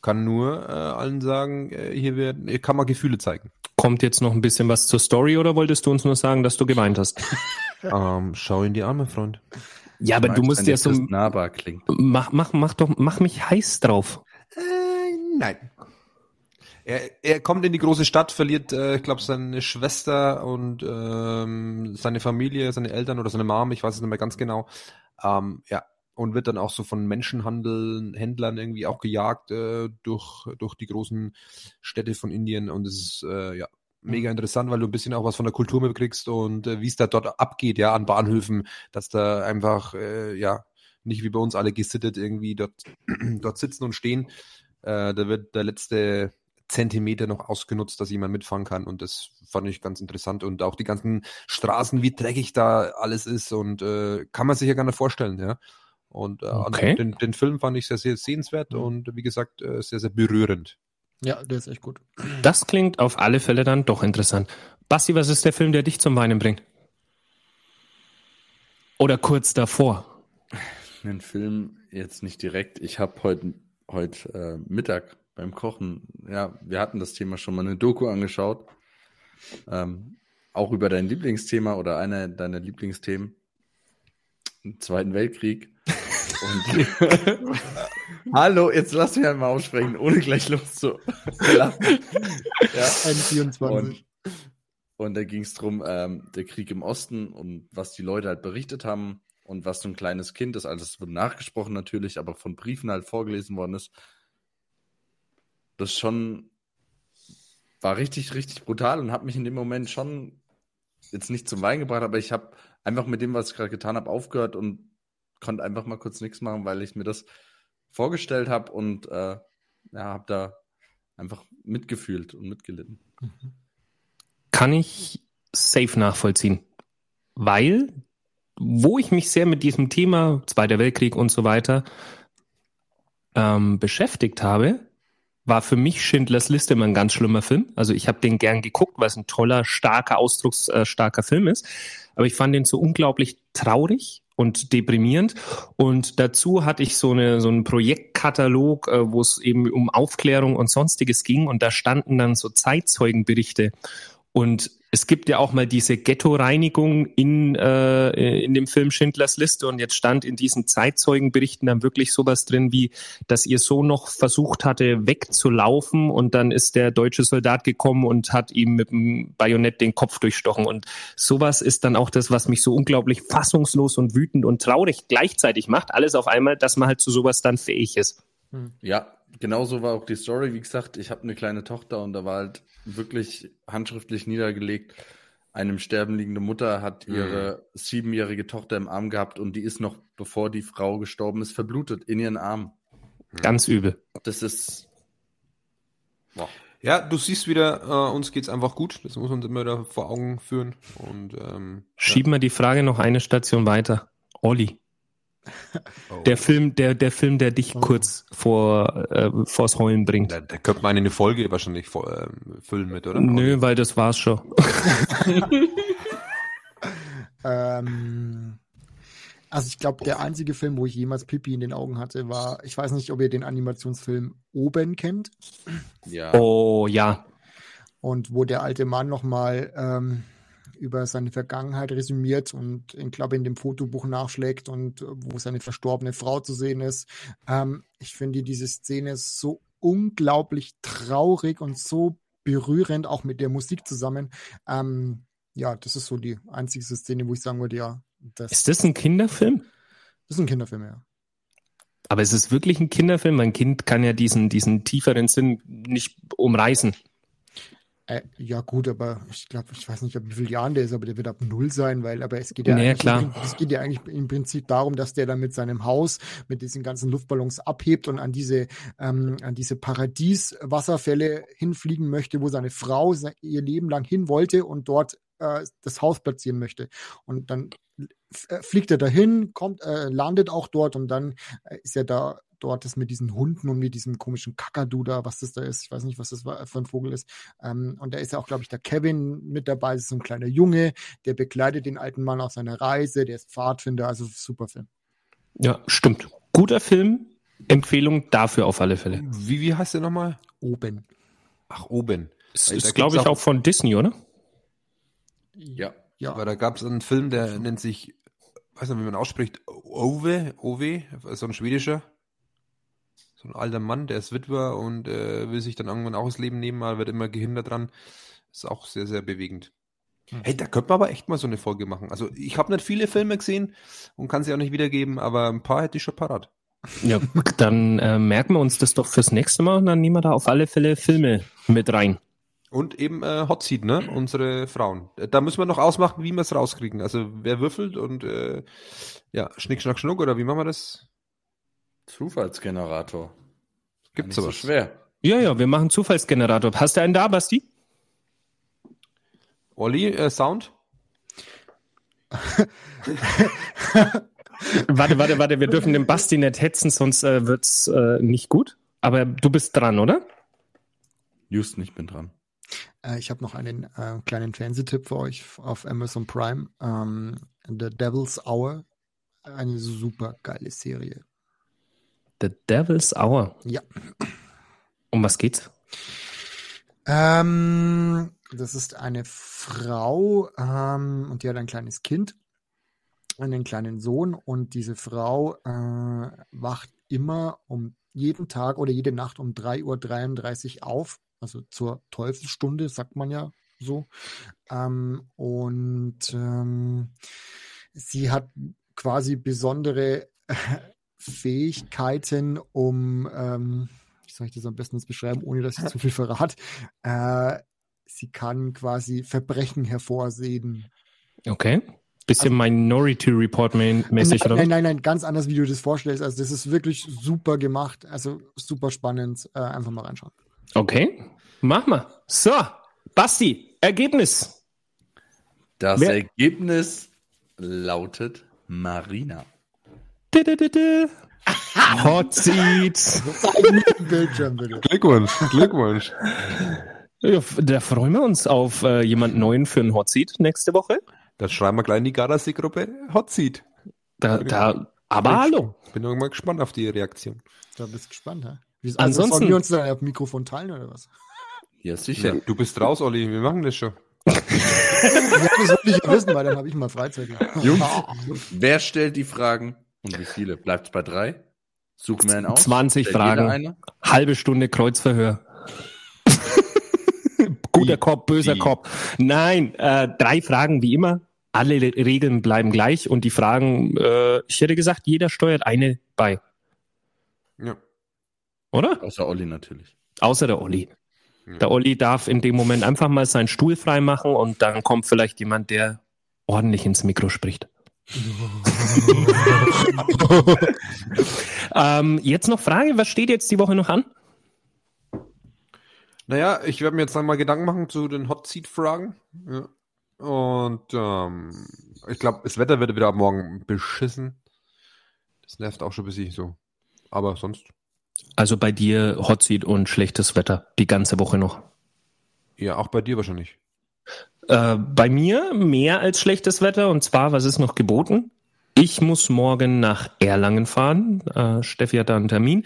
kann nur äh, allen sagen, äh, hier werden, hier kann man Gefühle zeigen. Kommt jetzt noch ein bisschen was zur Story oder wolltest du uns nur sagen, dass du geweint hast? ähm, schau in die Arme, Freund. Ja, aber du musst ja so. Nahbar klingt. Mach, mach, mach doch, mach mich heiß drauf. Äh, nein. Er, er kommt in die große Stadt, verliert, äh, ich glaube, seine Schwester und ähm, seine Familie, seine Eltern oder seine Mom, ich weiß es nicht mehr ganz genau. Ähm, ja, und wird dann auch so von Menschenhandeln, Händlern irgendwie auch gejagt äh, durch, durch die großen Städte von Indien. Und es ist äh, ja mega interessant, weil du ein bisschen auch was von der Kultur mitkriegst und äh, wie es da dort abgeht, ja, an Bahnhöfen, dass da einfach, äh, ja, nicht wie bei uns alle gesittet irgendwie dort, dort sitzen und stehen. Äh, da wird der letzte Zentimeter noch ausgenutzt, dass jemand mitfahren kann. Und das fand ich ganz interessant. Und auch die ganzen Straßen, wie dreckig da alles ist. Und äh, kann man sich ja gar nicht vorstellen, ja. Und äh, okay. den, den, Film fand ich sehr, sehr sehenswert mhm. und wie gesagt, äh, sehr, sehr berührend. Ja, der ist echt gut. Das klingt auf alle Fälle dann doch interessant. Basti, was ist der Film, der dich zum Weinen bringt? Oder kurz davor? Ein Film jetzt nicht direkt. Ich habe heute heut, äh, Mittag beim Kochen, ja, wir hatten das Thema schon mal eine Doku angeschaut. Ähm, auch über dein Lieblingsthema oder einer deiner Lieblingsthemen. Im Zweiten Weltkrieg. Und Hallo, jetzt lass mich einmal aussprechen, ohne gleich loszulachen. ja. N24. Und, und da ging es darum, ähm, der Krieg im Osten und was die Leute halt berichtet haben und was so ein kleines Kind ist. Also es wurde nachgesprochen natürlich, aber von Briefen halt vorgelesen worden ist das schon war richtig, richtig brutal und hat mich in dem Moment schon jetzt nicht zum Wein gebracht, aber ich habe einfach mit dem, was ich gerade getan habe, aufgehört und konnte einfach mal kurz nichts machen, weil ich mir das vorgestellt habe und äh, ja, habe da einfach mitgefühlt und mitgelitten. Kann ich safe nachvollziehen. Weil, wo ich mich sehr mit diesem Thema Zweiter Weltkrieg und so weiter ähm, beschäftigt habe, war für mich Schindlers Liste immer ein ganz schlimmer Film. Also ich habe den gern geguckt, weil es ein toller, starker, ausdrucksstarker Film ist. Aber ich fand den so unglaublich traurig und deprimierend. Und dazu hatte ich so, eine, so einen Projektkatalog, äh, wo es eben um Aufklärung und sonstiges ging. Und da standen dann so Zeitzeugenberichte. Und es gibt ja auch mal diese Ghetto-Reinigung in, äh, in dem Film Schindlers Liste und jetzt stand in diesen Zeitzeugenberichten dann wirklich sowas drin, wie, dass ihr Sohn noch versucht hatte, wegzulaufen und dann ist der deutsche Soldat gekommen und hat ihm mit dem Bajonett den Kopf durchstochen und sowas ist dann auch das, was mich so unglaublich fassungslos und wütend und traurig gleichzeitig macht. Alles auf einmal, dass man halt zu sowas dann fähig ist. Ja, genauso war auch die Story. Wie gesagt, ich habe eine kleine Tochter und da war halt wirklich handschriftlich niedergelegt. Einem sterben liegende Mutter hat ihre mhm. siebenjährige Tochter im Arm gehabt und die ist noch, bevor die Frau gestorben ist, verblutet in ihren Arm. Ganz übel. Das ist. Boah. Ja, du siehst wieder, äh, uns geht's einfach gut. Das muss man immer wieder vor Augen führen. Und ähm, schieben ja. wir die Frage noch eine Station weiter. Olli. Oh. Der Film, der, der Film, der dich oh. kurz vor äh, vors Heulen bringt. Da, da könnte man eine Folge wahrscheinlich vor, äh, füllen mit, oder? Nö, weil das war's schon. ähm, also ich glaube, der einzige Film, wo ich jemals Pipi in den Augen hatte, war, ich weiß nicht, ob ihr den Animationsfilm Oben kennt. Ja. Oh ja. Und wo der alte Mann nochmal ähm, über seine Vergangenheit resümiert und ich glaube in dem Fotobuch nachschlägt und äh, wo seine verstorbene Frau zu sehen ist. Ähm, ich finde diese Szene so unglaublich traurig und so berührend, auch mit der Musik zusammen. Ähm, ja, das ist so die einzige Szene, wo ich sagen würde, ja. Das ist das ein Kinderfilm? Das ist ein Kinderfilm, ja. Aber es ist wirklich ein Kinderfilm. Mein Kind kann ja diesen, diesen tieferen Sinn nicht umreißen. Äh, ja, gut, aber ich glaube, ich weiß nicht, wie viele Jahren der ist, aber der wird ab null sein, weil, aber es geht ja, nee, klar. es geht ja eigentlich im Prinzip darum, dass der dann mit seinem Haus, mit diesen ganzen Luftballons abhebt und an diese, ähm, an diese Paradieswasserfälle hinfliegen möchte, wo seine Frau ihr Leben lang hin wollte und dort äh, das Haus platzieren möchte. Und dann äh, fliegt er dahin, kommt, äh, landet auch dort und dann äh, ist er da dort ist mit diesen Hunden und mit diesem komischen Kakadu da, was das da ist. Ich weiß nicht, was das für ein Vogel ist. Ähm, und da ist ja auch, glaube ich, der Kevin mit dabei. Das ist so ein kleiner Junge, der begleitet den alten Mann auf seiner Reise. Der ist Pfadfinder, also super Film. Ja, stimmt. Guter Film. Empfehlung dafür auf alle Fälle. Wie, wie heißt der nochmal? Oben. Ach, Oben. Das ist, glaube ich, auch, auch von Disney, oder? Ja. Ja. Aber da gab es einen Film, der nennt sich, weiß nicht, wie man ausspricht, Ove, Ove, so ein schwedischer so ein alter Mann, der ist Witwer und äh, will sich dann irgendwann auch das Leben nehmen, aber wird immer gehindert dran. Ist auch sehr, sehr bewegend. Hm. Hey, da könnte man aber echt mal so eine Folge machen. Also ich habe nicht viele Filme gesehen und kann sie auch nicht wiedergeben, aber ein paar hätte ich schon parat. Ja, dann äh, merken wir uns das doch fürs nächste Mal und dann nehmen wir da auf alle Fälle Filme mit rein. Und eben äh, Hot Seat, ne? Unsere Frauen. Da müssen wir noch ausmachen, wie wir es rauskriegen. Also wer würfelt und äh, ja, Schnick, Schnack, Schnuck oder wie machen wir das? Zufallsgenerator. Gibt's sowas? So schwer. Ja, ja, wir machen Zufallsgenerator. Hast du einen da, Basti? Olli, äh, Sound? warte, warte, warte, wir dürfen den Basti nicht hetzen, sonst äh, wird's äh, nicht gut. Aber du bist dran, oder? Houston, ich bin dran. Äh, ich habe noch einen äh, kleinen Fernsehtipp für euch auf Amazon Prime. Ähm, The Devil's Hour. Eine super geile Serie. The Devil's Hour. Ja. Um was geht's? Ähm, das ist eine Frau ähm, und die hat ein kleines Kind, einen kleinen Sohn und diese Frau äh, wacht immer um jeden Tag oder jede Nacht um 3.33 Uhr auf, also zur Teufelsstunde, sagt man ja so. Ähm, und ähm, sie hat quasi besondere Fähigkeiten, um, ähm, wie soll ich das am besten jetzt beschreiben, ohne dass ich zu viel verrate, äh, sie kann quasi Verbrechen hervorsehen. Okay. Bisschen also, Minority Report mäßig, oder? Nein, nein, nein, ganz anders, wie du das vorstellst. Also, das ist wirklich super gemacht. Also, super spannend. Äh, einfach mal reinschauen. Okay. Mach mal. So, Basti, Ergebnis. Das Wer- Ergebnis lautet Marina. Hot Seat. Zeig mir den Bildschirm bitte. Glückwunsch, Glückwunsch. Ja, da freuen wir uns auf äh, jemand Neuen für ein Hot Seat nächste Woche. Das schreiben wir gleich in die Gardasee-Gruppe Hot Seat. Da, da, aber hallo. Bin irgendwann gespannt auf die Reaktion. Da bist du gespannt, hä? Wie, Ansonsten- Sollen wir uns dann auf Mikrofon teilen oder was? Ja, sicher. Du bist raus, Olli. Wir machen das schon. Ja, das wollte ich ja wissen, weil dann habe ich mal Freizeit. Jungs, wer stellt die Fragen und wie viele? Bleibt es bei drei? Suchen wir einen aus? 20 Stellt Fragen. Halbe Stunde Kreuzverhör. Guter Kopf, böser? Kopf. Nein, äh, drei Fragen wie immer. Alle Le- Regeln bleiben gleich und die Fragen, äh, ich hätte gesagt, jeder steuert eine bei, Ja. oder? Außer Olli natürlich. Außer der Olli. Ja. Der Olli darf in dem Moment einfach mal seinen Stuhl frei machen und dann kommt vielleicht jemand, der ordentlich ins Mikro spricht. Ähm, jetzt noch Frage, was steht jetzt die Woche noch an? Naja, ich werde mir jetzt einmal Gedanken machen zu den Hot Seat-Fragen. Ja. Und ähm, ich glaube, das Wetter wird wieder ab morgen beschissen. Das nervt auch schon ein bisschen so. Aber sonst, Also bei dir Hot Seat und schlechtes Wetter die ganze Woche noch. ja, auch bei dir wahrscheinlich. Äh, bei mir mehr als schlechtes Wetter und zwar, was ist noch geboten? Ich muss morgen nach Erlangen fahren. Äh, Steffi hat da einen Termin.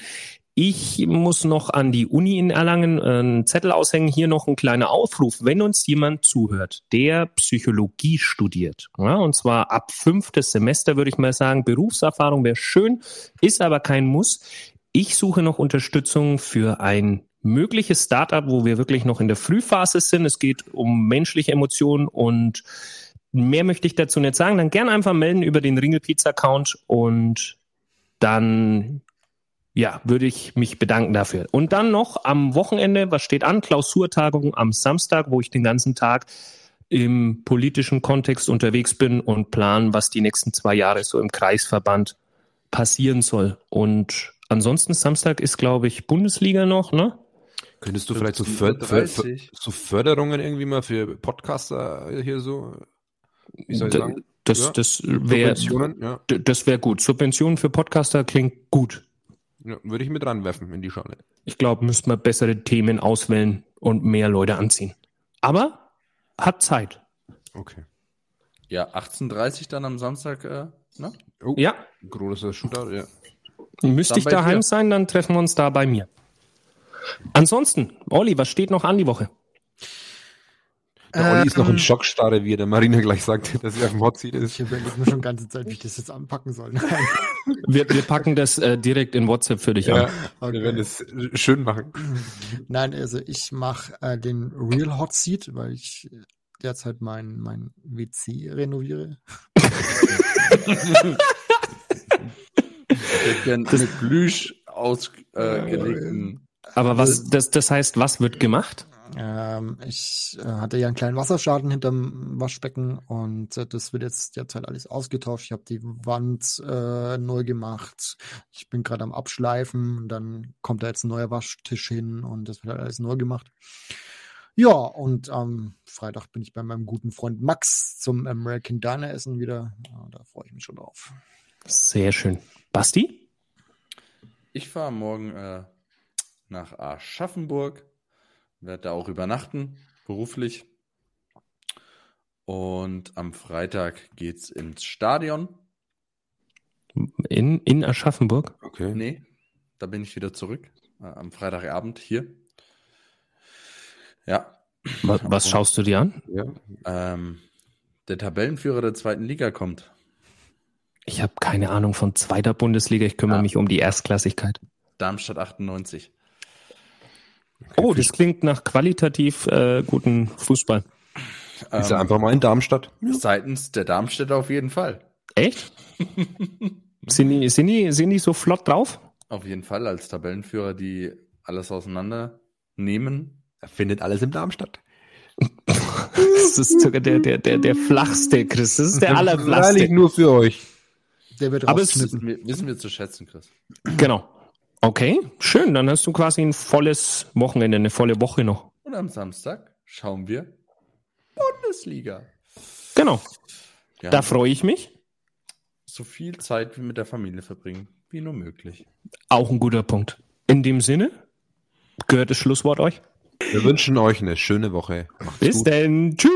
Ich muss noch an die Uni in Erlangen äh, einen Zettel aushängen. Hier noch ein kleiner Aufruf. Wenn uns jemand zuhört, der Psychologie studiert, ja, und zwar ab fünftes Semester, würde ich mal sagen, Berufserfahrung wäre schön, ist aber kein Muss. Ich suche noch Unterstützung für ein mögliches Startup, wo wir wirklich noch in der Frühphase sind. Es geht um menschliche Emotionen und mehr möchte ich dazu nicht sagen. Dann gerne einfach melden über den Ringelpizza-Account und dann ja, würde ich mich bedanken dafür. Und dann noch am Wochenende, was steht an? Klausurtagung am Samstag, wo ich den ganzen Tag im politischen Kontext unterwegs bin und plan, was die nächsten zwei Jahre so im Kreisverband passieren soll. Und ansonsten Samstag ist, glaube ich, Bundesliga noch, ne? Könntest du vielleicht so, För För För 30. so Förderungen irgendwie mal für Podcaster hier so, wie soll ich D- sagen? Das, Ja. das wäre Subventionen? Ja, das wäre gut. Subventionen für Podcaster klingt gut. ja, würde ich mit ranwerfen in die Schale. Ich glaube, müsste man bessere Themen auswählen und mehr Leute anziehen. Aber hat Zeit. Okay. Ja, 18.30 dann am Samstag, äh, ne? Oh, Ja, großer Shootout, ja. müsste Dann ich daheim dir. sein, dann treffen wir uns da bei mir. Ansonsten, Olli, was steht noch an die Woche? Der Olli ist noch in Ähm, Schockstarre, wie er der Marina gleich sagt, dass er auf dem Hot Seat Ich ist. überlege mir schon die ganze Zeit, wie ich das jetzt anpacken soll. Wir, wir packen das äh, direkt in WhatsApp für dich Ja, an. wir Okay. werden es schön machen. Nein, also ich mache äh, den Real Hot Seat, weil ich derzeit mein, mein WC renoviere. Ich hätte gern mit Plüsch ausgelegten. Aber was, das, das heißt, was wird gemacht? Ähm, ich äh, hatte ja einen kleinen Wasserschaden hinterm Waschbecken und äh, das wird jetzt derzeit alles ausgetauscht. Ich habe die Wand äh, neu gemacht. Ich bin gerade am Abschleifen. Und dann kommt da jetzt ein neuer Waschtisch hin und das wird halt alles neu gemacht. Ja, und am Freitag bin ich bei meinem guten Freund Max zum American Diner Essen wieder. Ja, da freue ich mich schon drauf. Sehr schön. Basti? Ich fahre morgen äh, nach Aschaffenburg, werde da auch übernachten, beruflich. Und am Freitag geht's ins Stadion. In, in Aschaffenburg? Okay. Nee, da bin ich wieder zurück. Äh, am Freitagabend hier. Ja. Was, was schaust du dir an? Ja. Ähm, der Tabellenführer der zweiten Liga kommt. Ich habe keine Ahnung von zweiter Bundesliga. Ich kümmere Ja. mich um die Erstklassigkeit. Darmstadt 98. Oh, das klingt nach qualitativ äh, guten Fußball. Ist er einfach mal in Darmstadt? Seitens der Darmstädter auf jeden Fall. Echt? sind, die, sind, die, sind die so flott drauf? Auf jeden Fall als Tabellenführer, die alles auseinander nehmen. Er findet alles in Darmstadt. Das ist sogar der, der, der, der flachste, Chris. Das ist der Freilich allerflachste. nur für euch. Der wird Aber es wissen wir zu schätzen, Chris. Genau. Okay, schön. Dann hast du quasi ein volles Wochenende, eine volle Woche noch. Und am Samstag schauen wir Bundesliga. Genau, Ja, da freue ich mich. so viel Zeit wie mit der Familie verbringen, wie nur möglich. Auch ein guter Punkt. In dem Sinne, gehört das Schlusswort euch. Wir wünschen euch eine schöne Woche. Macht's Bis gut. denn. Tschüss.